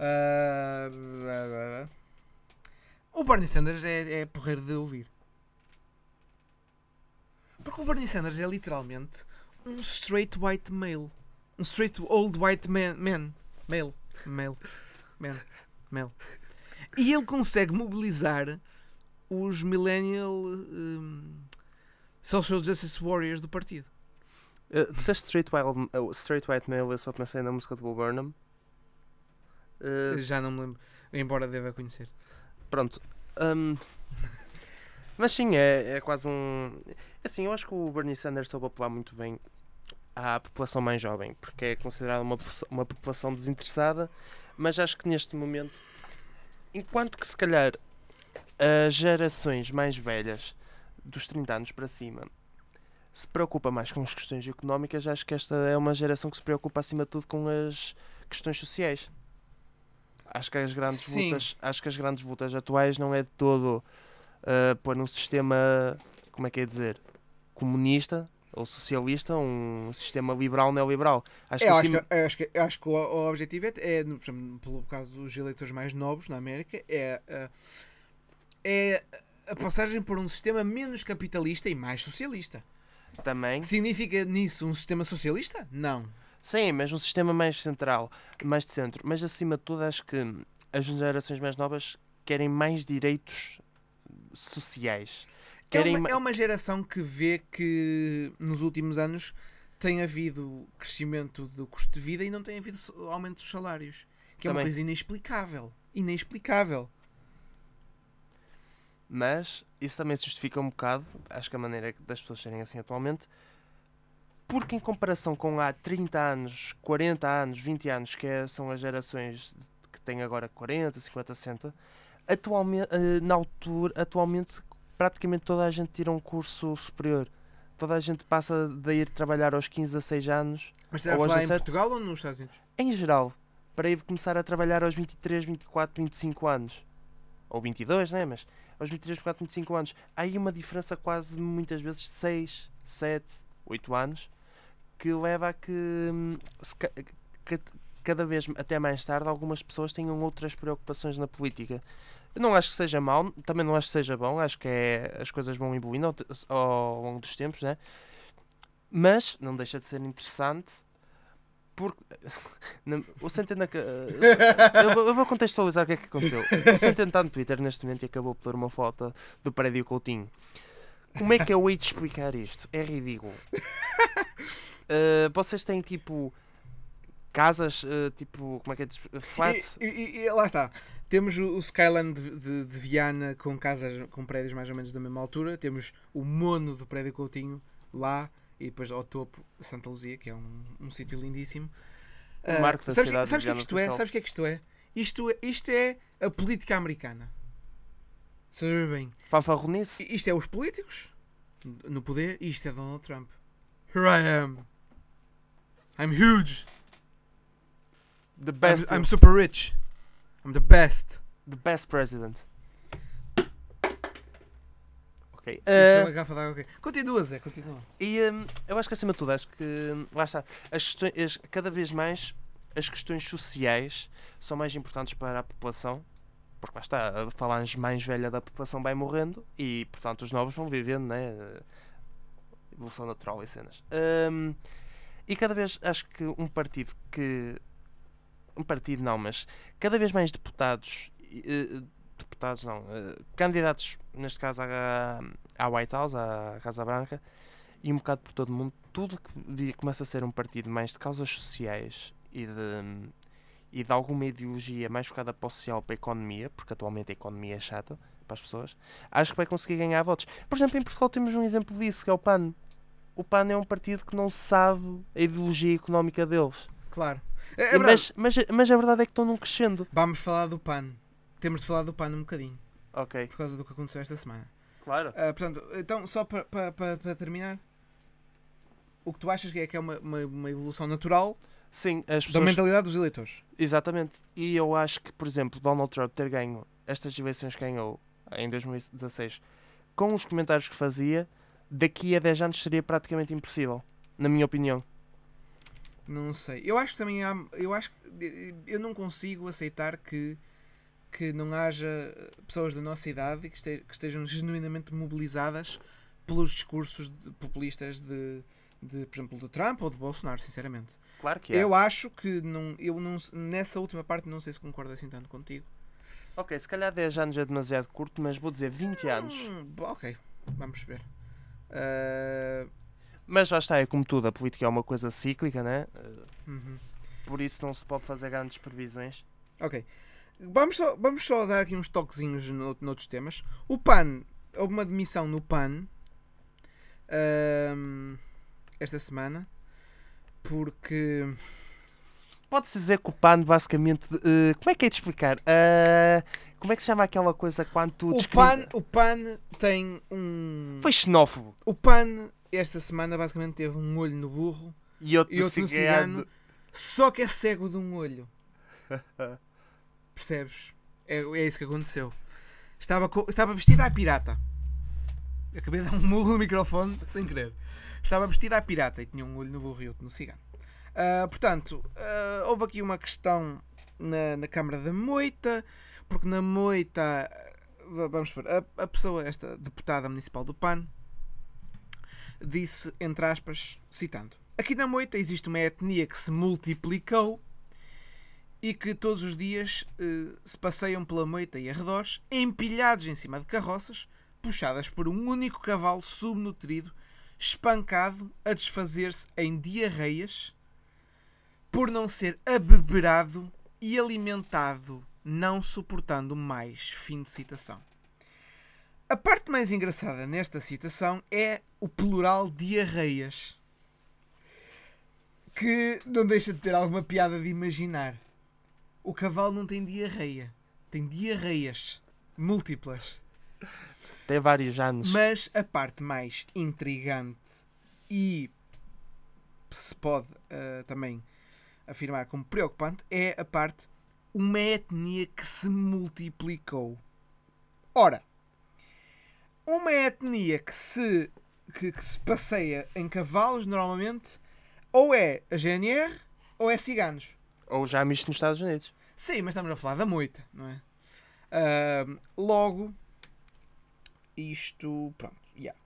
Blá. o Bernie Sanders é, é porreiro de ouvir. Porque o Bernie Sanders é literalmente um straight white male. Um straight old white man. man male. Male. Man. Male. E ele consegue mobilizar os millennial hum, social justice warriors do partido. Uh, disseste straight, wild, uh, straight White Male, eu só pensei na música do Bob Burnham. Uh, Já não me lembro, embora deva conhecer. pronto. Um, [laughs] mas sim, é, é quase um. Assim, eu acho que o Bernie Sanders soube apelar muito bem à população mais jovem, porque é considerada uma, uma população desinteressada, mas acho que neste momento, enquanto que se calhar as gerações mais velhas, dos 30 anos para cima, se preocupa mais com as questões económicas, acho que esta é uma geração que se preocupa acima de tudo com as questões sociais. Acho que as grandes Sim. lutas, acho que as grandes lutas atuais não é de todo uh, pôr um sistema, como é que é dizer, comunista ou socialista, um sistema liberal neoliberal. Acho eu que acho que, eu acho que, acho que o, o objetivo é, é, no- pelo caso dos eleitores mais novos na América, é, eh, é a passagem por um sistema menos capitalista e mais socialista. Também Significa nisso um sistema socialista? Não. Sim, mas um sistema mais central, mais de centro. Mas acima de tudo, acho que as gerações mais novas querem mais direitos sociais. É Querem uma, ma- é uma geração que vê que nos últimos anos tem havido crescimento do custo de vida e não tem havido aumento dos salários. Que é uma Também. coisa inexplicável. Inexplicável. Mas isso também se justifica um bocado, acho que a maneira das pessoas serem assim atualmente, porque em comparação com há 30 anos, 40 anos, 20 anos, que é- são as gerações que têm agora 40, 50, 60, atualmente, na altura, atualmente praticamente toda a gente tira um curso superior. Toda a gente passa de ir trabalhar aos 15 a 6 anos, Mas será aos falar em 17? Portugal ou nos Estados Unidos? em geral, para ir começar a trabalhar aos 23, 24, 25 anos. Ou 22, né? Mas aos 23, 24, 25 anos. Há aí uma diferença quase, muitas vezes, 6, 7, 8 anos, que leva a que, hum, que cada vez até mais tarde algumas pessoas tenham outras preocupações na política. Não acho que seja mau, também não acho que seja bom, acho que é, as coisas vão evoluindo ao, ao longo dos tempos, né? Mas não deixa de ser interessante porque [laughs] o Centeno aca- eu, vou- eu vou contextualizar o que é que aconteceu. O Centeno está no Twitter neste momento e acabou por pôr uma foto do prédio Coutinho. Como é que eu hei de explicar isto? É ridículo. Uh, [laughs] vocês têm tipo casas, uh, tipo, como é que é? Flat? E, e- e lá está. Temos o, o Skyline de, de- de Viana com casas com prédios mais ou menos da mesma altura. Temos o mono do prédio Coutinho lá e depois ao topo Santa Luzia, que é um, um sítio lindíssimo. Ah, marco da sabes, de sabes o que é que é? Sabes o que é que isto é? Isto é, isto é a política americana. Sabe bem? Fanfarronice? Isto é os políticos no poder e isto é Donald Trump. Here I am. I'm huge. The I'm, best, I'm super rich. I'm the best. the best president. Ok. É uh, uma garrafa de água. ok. Continua, Zé, continua. E hum, eu acho que acima de tudo, acho que lá está, as questões, as- cada vez mais as questões sociais são mais importantes para a população, porque lá está, a falange mais velha da população vai morrendo e portanto os novos vão vivendo, né? evolução natural e cenas. Hum, e cada vez acho que um partido que. Um partido não, mas cada vez mais deputados. Deputados não. eh, candidatos, neste caso à, à White House, à Casa Branca, e um bocado por todo o mundo, tudo que começa a ser um partido mais de causas sociais e de, e de alguma ideologia mais focada para o social, para a economia, porque atualmente a economia é chata para as pessoas, acho que vai conseguir ganhar votos. Por exemplo, em Portugal temos um exemplo disso, que é o PAN. O PAN é um partido que não sabe a ideologia económica deles. Claro. É, é mas, mas, mas a verdade é que estão num crescendo. Vamos falar do PAN. Temos de falar do PAN um bocadinho, Ok, por causa do que aconteceu esta semana. claro. Ah, portanto, então, só para pa, pa, pa terminar, o que tu achas que é que é uma, uma, uma evolução natural Sim, as da pessoas mentalidade dos eleitores? Exatamente. E eu acho que, por exemplo, Donald Trump ter ganho estas eleições que ganhou em 2016 com os comentários que fazia, daqui a 10 anos seria praticamente impossível, na minha opinião. Não sei. Eu acho que também há. Eu acho que. Eu não consigo aceitar que. Que não haja pessoas da nossa idade que, este- que estejam genuinamente mobilizadas pelos discursos de- populistas de, de, por exemplo, de Trump ou de Bolsonaro, sinceramente. Claro que Eu acho que não, eu não, nessa última parte não sei se concordo assim tanto contigo. Ok, se calhar 10 anos é demasiado curto, mas vou dizer 20 anos. Hum, ok, vamos ver. Ah, Mas lá está, é como tudo, a política é uma coisa cíclica, né? Uhum. Por isso não se pode fazer grandes previsões. Ok. Vamos só, vamos só dar aqui uns toquezinhos no, noutros temas. O PAN, houve uma demissão no PAN ahm, esta semana porque Pode-se dizer que o PAN basicamente. eh, como é que é de explicar? Eh, como é que se chama aquela coisa quando tu. o discrimina- PAN, o PAN tem um. Foi xenófobo. O PAN esta semana basicamente teve um olho no burro E outro, e outro no cigano, só que é cego de um olho. [laughs] Percebes? É, é isso que aconteceu. Estava, estava vestido à pirata. Acabei de dar um murro no microfone [laughs] sem querer. Estava vestido à pirata e tinha um olho no burro e outro no cigano. Ah, portanto, ah, houve aqui uma questão na, na Câmara da Moita, porque na Moita, ah, vamos ver, a, a pessoa, esta deputada municipal do PAN, disse, entre aspas, citando: Aqui na Moita existe uma etnia que se multiplicou e que todos os dias eh, se passeiam pela Moita e arredores, empilhados em cima de carroças, puxadas por um único cavalo subnutrido, espancado a desfazer-se em diarreias, por não ser abeberado e alimentado, não suportando mais. Fim de citação. A parte mais engraçada nesta citação é o plural diarreias. Que não deixa de ter alguma piada de imaginar. O cavalo não tem diarreia, tem diarreias múltiplas. Tem vários anos. Mas a parte mais intrigante e se pode ah, também afirmar como preocupante é a parte uma etnia que se multiplicou. Ora, uma etnia que se, que, que se passeia em cavalos normalmente ou é a GNR ou é ciganos. Ou já misto nos Estados Unidos. Sim, mas estamos a falar da moita, não é? Ahm, logo, isto, pronto, yeah.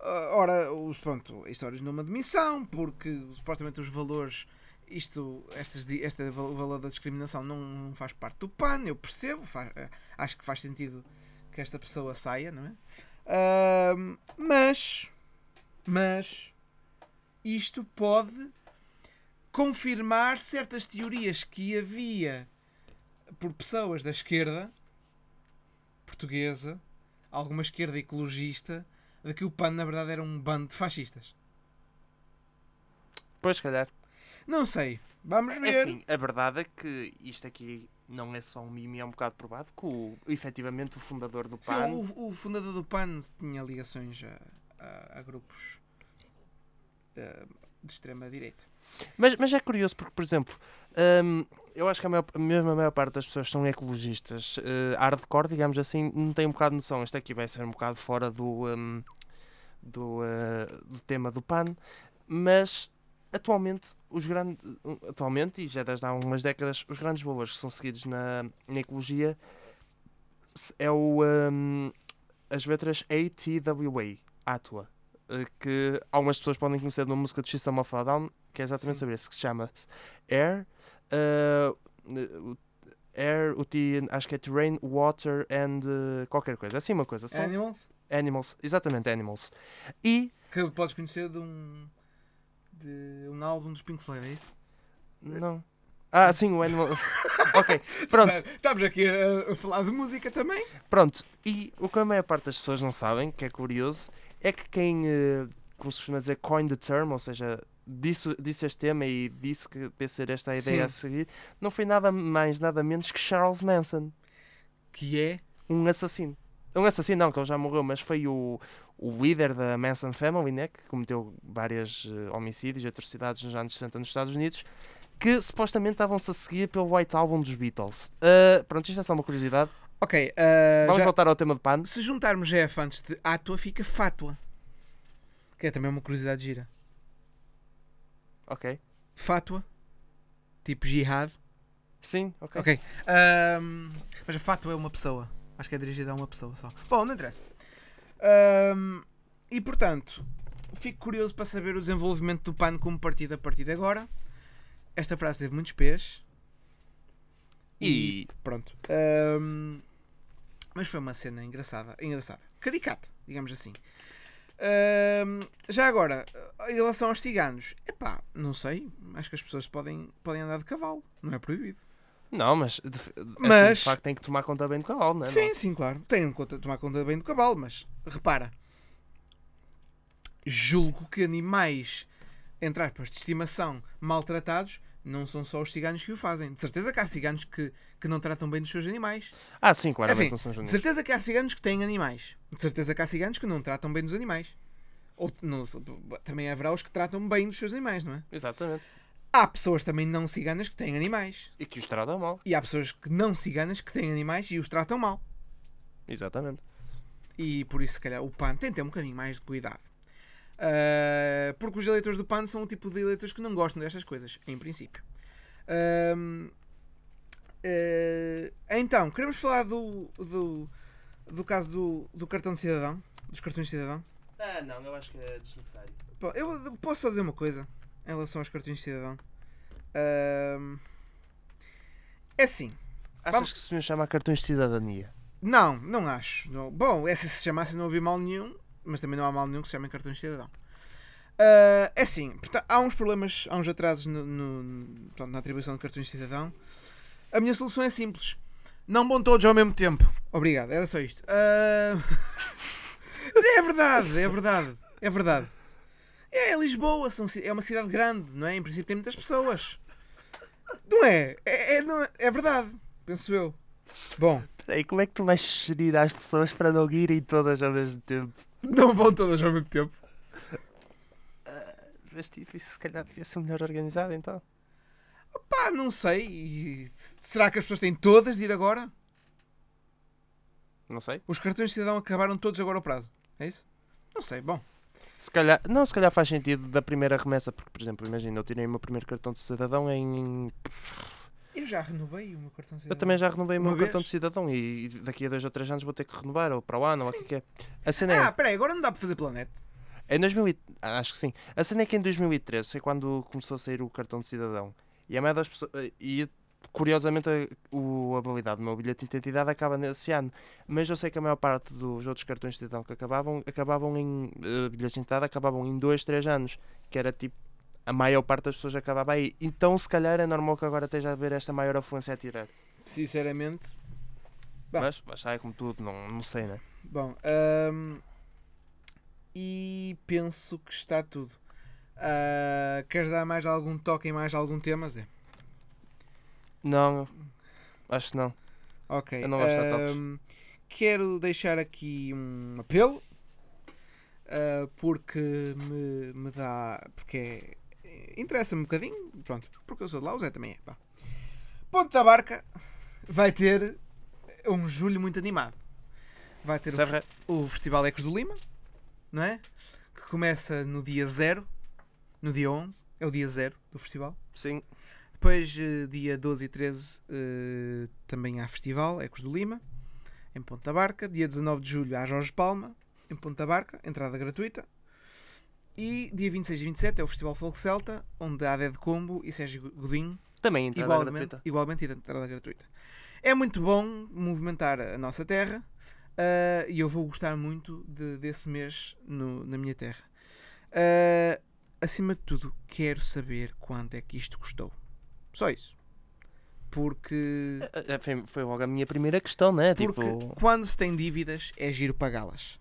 Ah, ora, os, pronto, isto originou uma demissão, porque supostamente os valores, isto, estas, este val- valor da discriminação não, faz parte do PAN, eu percebo, faz- eh, acho que faz sentido que esta pessoa saia, não é? Ahm, mas, mas, isto pode confirmar certas teorias que havia por pessoas da esquerda portuguesa, alguma esquerda ecologista, de que o PAN na verdade era um bando de fascistas. Pois, calhar. Não sei. Vamos É ver. assim, a verdade é que isto aqui não é só um mime, é um bocado provado que o, efetivamente o fundador do Sim, PAN. o, o fundador do PAN tinha ligações a, a- a grupos eh, de extrema direita. Mas, mas é curioso porque, por exemplo, hum, eu acho que a maior, mesmo a maior parte das pessoas são ecologistas, eh, hardcore, digamos assim, não tem um bocado de noção. Este aqui vai ser um bocado fora do, hum, do, eh, do tema do PAN, mas atualmente, os grandes, atualmente, e já desde há algumas décadas, os grandes valores que são seguidos na, na ecologia é o, hum, as letras ATWA, ATWA. eh, que algumas pessoas podem conhecer de uma música do System of a Down, que é exatamente Sim. sobre que se chama Air. o- Air, o T, acho que é Terrain, Water and eh, qualquer coisa. Assim uma coisa. São Animals, animals. Exatamente, Animals. E. que podes conhecer de um de um álbum dos Pink Floyd, é isso? Não. Ah, sim, o Animals. [laughs] ok, [laughs] pronto. Estamos aqui a, a falar de música também. Pronto, e o que a maior parte das pessoas não sabem, que é curioso, é que quem, eh, como se costuma dizer, coined the term, ou seja, disse, disse este tema e disse que ser esta ideia Sim. a seguir, não foi nada mais, nada menos que Charles Manson, Que é um assassino. Um assassino não, que ele já morreu, mas foi o, o líder da Manson Family, né, que cometeu vários homicídios e atrocidades nos anos 60 nos Estados Unidos, que supostamente estavam-se a seguir pelo White Album dos Beatles. Ah, pronto, isto é só uma curiosidade. Ok, uh, Vamos já- voltar ao tema de pan. se juntarmos GF antes de átua, fica fátua. Que é também uma curiosidade gira. Ok. Fátua, tipo jihad. Sim, ok. Ok. Ahm, mas a fátua é uma pessoa. Acho que é dirigida a uma pessoa só. Bom, não interessa. Ahm, e portanto, fico curioso para saber o desenvolvimento do PAN como partido a partir de agora. Esta frase teve muitos P's. E Pronto. Ahm, mas foi uma cena engraçada. Engraçada. Caricata, digamos assim. Já agora, em relação aos ciganos, epá, não sei. Acho que as pessoas podem, podem andar de cavalo. Não é proibido. Não, mas de, f- assim, Mas- de facto tem que tomar conta bem do cavalo, não é? sim, sim, claro. Tem conta- tomar conta bem do cavalo, mas repara. Julgo que animais, entre aspas, de estimação maltratados, não são só os ciganos que o fazem. De certeza que há ciganos que, que não tratam bem dos seus animais. Ah, sim, claramente Assim, não são De certeza que há ciganos que têm animais. De certeza que há ciganos que não tratam bem dos animais. Ou não, também haverá os que tratam bem dos seus animais, não é? Exatamente. Há pessoas também não ciganas que têm animais. E que os tratam mal. E há pessoas que não ciganas que têm animais e os tratam mal. Exatamente. E por isso, se calhar, o PAN tem de ter um bocadinho mais de cuidado. Ah, porque os eleitores do PAN são o tipo de eleitores que não gostam destas coisas, em princípio. Ahm, eh, então, queremos falar do, do, do caso do, do cartão de cidadão, dos cartões de cidadão. Ah, não, eu acho que é desnecessário. Bom, eu posso só dizer uma coisa em relação aos cartões de cidadão. Ahm, é assim. Achas Vamos- que se me chama cartões de cidadania? Não, não acho. Não. Bom, é se se chamasse não havia mal nenhum, mas também não há mal nenhum que se chamem cartões de cidadão. Ah, é assim, há uns problemas, há uns atrasos no- no- na atribuição de cartões de cidadão. A minha solução é simples. Não vão todos ao mesmo tempo. Obrigado, era só isto. Ah, [laughs] é verdade, é verdade, é verdade. É Lisboa, são é uma cidade grande, não é? Em princípio tem muitas pessoas. Não é? É, é, não é- é verdade, penso eu. Bom, Peraí, como é que tu vais sugerir às pessoas para não irem todas ao mesmo tempo? Não vão todas ao mesmo tempo. Mas tipo, isso se calhar devia ser melhor organizado então. Pá, não sei. E Será que as pessoas têm todas de ir agora? Não sei. Os cartões de cidadão acabaram todos agora ao prazo. É isso? Não sei. Bom, Se calhar, não, se calhar faz sentido da primeira remessa, porque, por exemplo, imagina, eu tirei o meu primeiro cartão de cidadão em. Eu já renovei o meu cartão de Eu cidadão. também já renovei o meu cartão vez? de cidadão e daqui a dois ou três anos vou ter que renovar, ou para o ano, ou o que é. A cena é. Ah, peraí, agora não dá para fazer pela net. Em 2000 e- ah, acho que sim. A cena é que em 2013 foi quando começou a sair o cartão de cidadão. E a maioria das pessoas. E curiosamente a, o, a validade do meu bilhete de identidade acaba nesse ano. Mas eu sei que a maior parte dos outros cartões de cidadão que acabavam, acabavam em. eh, bilhetes de identidade acabavam em 2, 3 anos. Que era tipo. A maior parte das pessoas acabava aí. Então, se calhar, é normal que agora esteja a haver esta maior afluência a tirar. Sinceramente. Bom. Mas, mas sai como tudo, não, não sei, né? Bom, e penso que está tudo. Ah, queres dar mais algum toque em mais algum tema, Zé? Não, acho que não. Ok. Eu não gosto quero deixar aqui um apelo ah, porque me, me dá. Porque é- interessa-me um bocadinho. Pronto, porque eu sou de lá, o Zé também é. pá. Ponte da Barca vai ter um julho muito animado. Vai ter o, é o Festival Ecos do Lima, não é? Que começa no dia 0, no dia 11, é o dia 0 do festival. Sim, Depois, eh, dia 12 e 13, eh, também há festival, Ecos do Lima, em Ponta Barca. Dia 19 de julho há Jorge Palma, em Ponta Barca, entrada gratuita. E dia 26 e 27 é o Festival Folk Celta, onde há Dead Combo e Sérgio Godinho, Também entrada igualmente, gratuita. igualmente entrada gratuita. É muito bom movimentar a nossa terra ah, e eu vou gostar muito de- desse mês no- na minha terra. Ah, acima de tudo, quero saber quanto é que isto custou. Só isso. Porque, eh, Foi, foi logo a minha primeira questão, né? porque Tipo, quando se tem dívidas é giro pagá-las.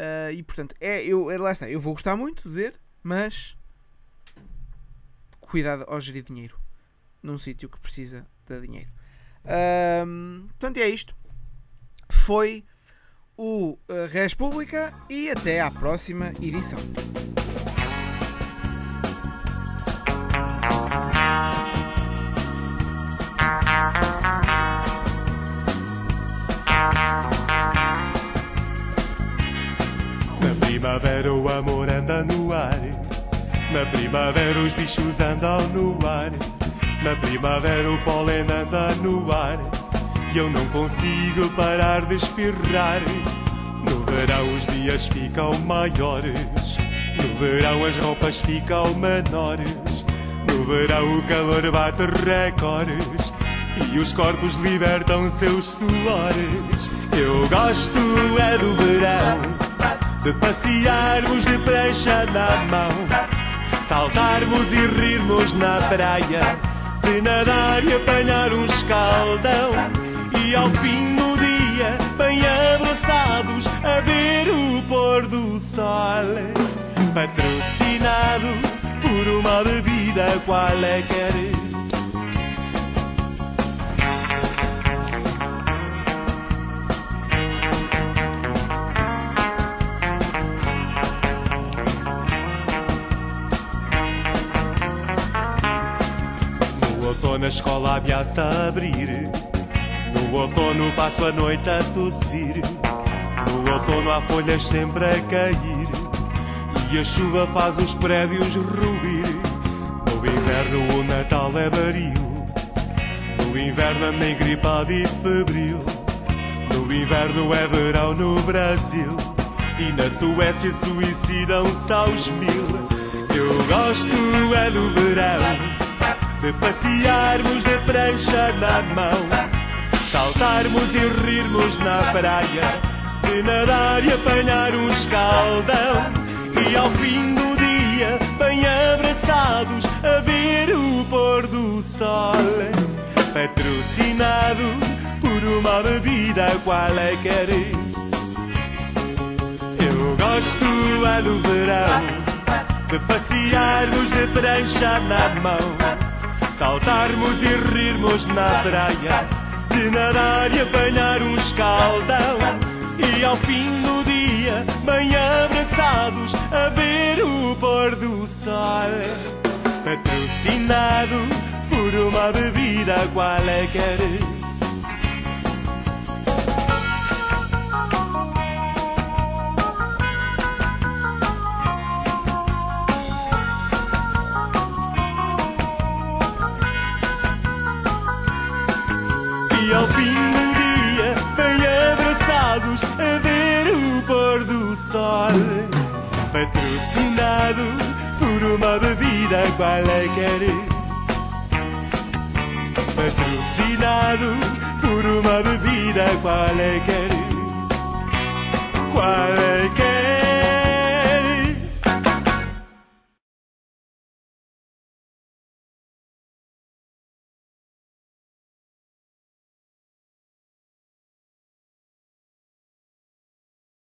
Ah, e portanto, é, eu, é- lá está, eu vou gostar muito de ver, mas cuidado ao gerir dinheiro num sítio que precisa de dinheiro. Portanto, é isto. Foi o uh, Res Pública e até à próxima edição. Na primavera os bichos andam no ar. Na primavera o pólen anda no ar. E eu não consigo parar de espirrar. No verão os dias ficam maiores. No verão as roupas ficam menores. No verão o calor bate recordes. E os corpos libertam seus suores. Eu gosto é do verão. De passearmos de prancha na mão Saltarmos e rirmos na praia. De nadar e apanhar um escaldão E ao fim do dia Bem abraçados A ver o pôr do sol. Patrocinado Por uma bebida qualquer. No outono a escola ameaça a abrir. No outono passo a noite a tossir. No outono há folhas sempre a cair. E a chuva faz os prédios ruir. No inverno o Natal é baril. No inverno ando engripado e febril. No inverno é verão no Brasil. E na Suécia suicidam-se aos mil. Eu gosto é do verão. De passearmos de prancha na mão Saltarmos e rirmos na praia De nadar e apanhar um escaldão E ao fim do dia Bem abraçados A ver o pôr do sol. Patrocinado Por uma bebida qualquer Eu gosto é do verão de passearmos de prancha na mão Saltarmos e rirmos na praia De nadar e apanhar um escaldão. E ao fim do dia Bem abraçados A ver o pôr do sol. Patrocinado Por uma bebida qualquer sol. Patrocinado por uma bebida qualquer. Patrocinado por uma bebida qualquer. Qual é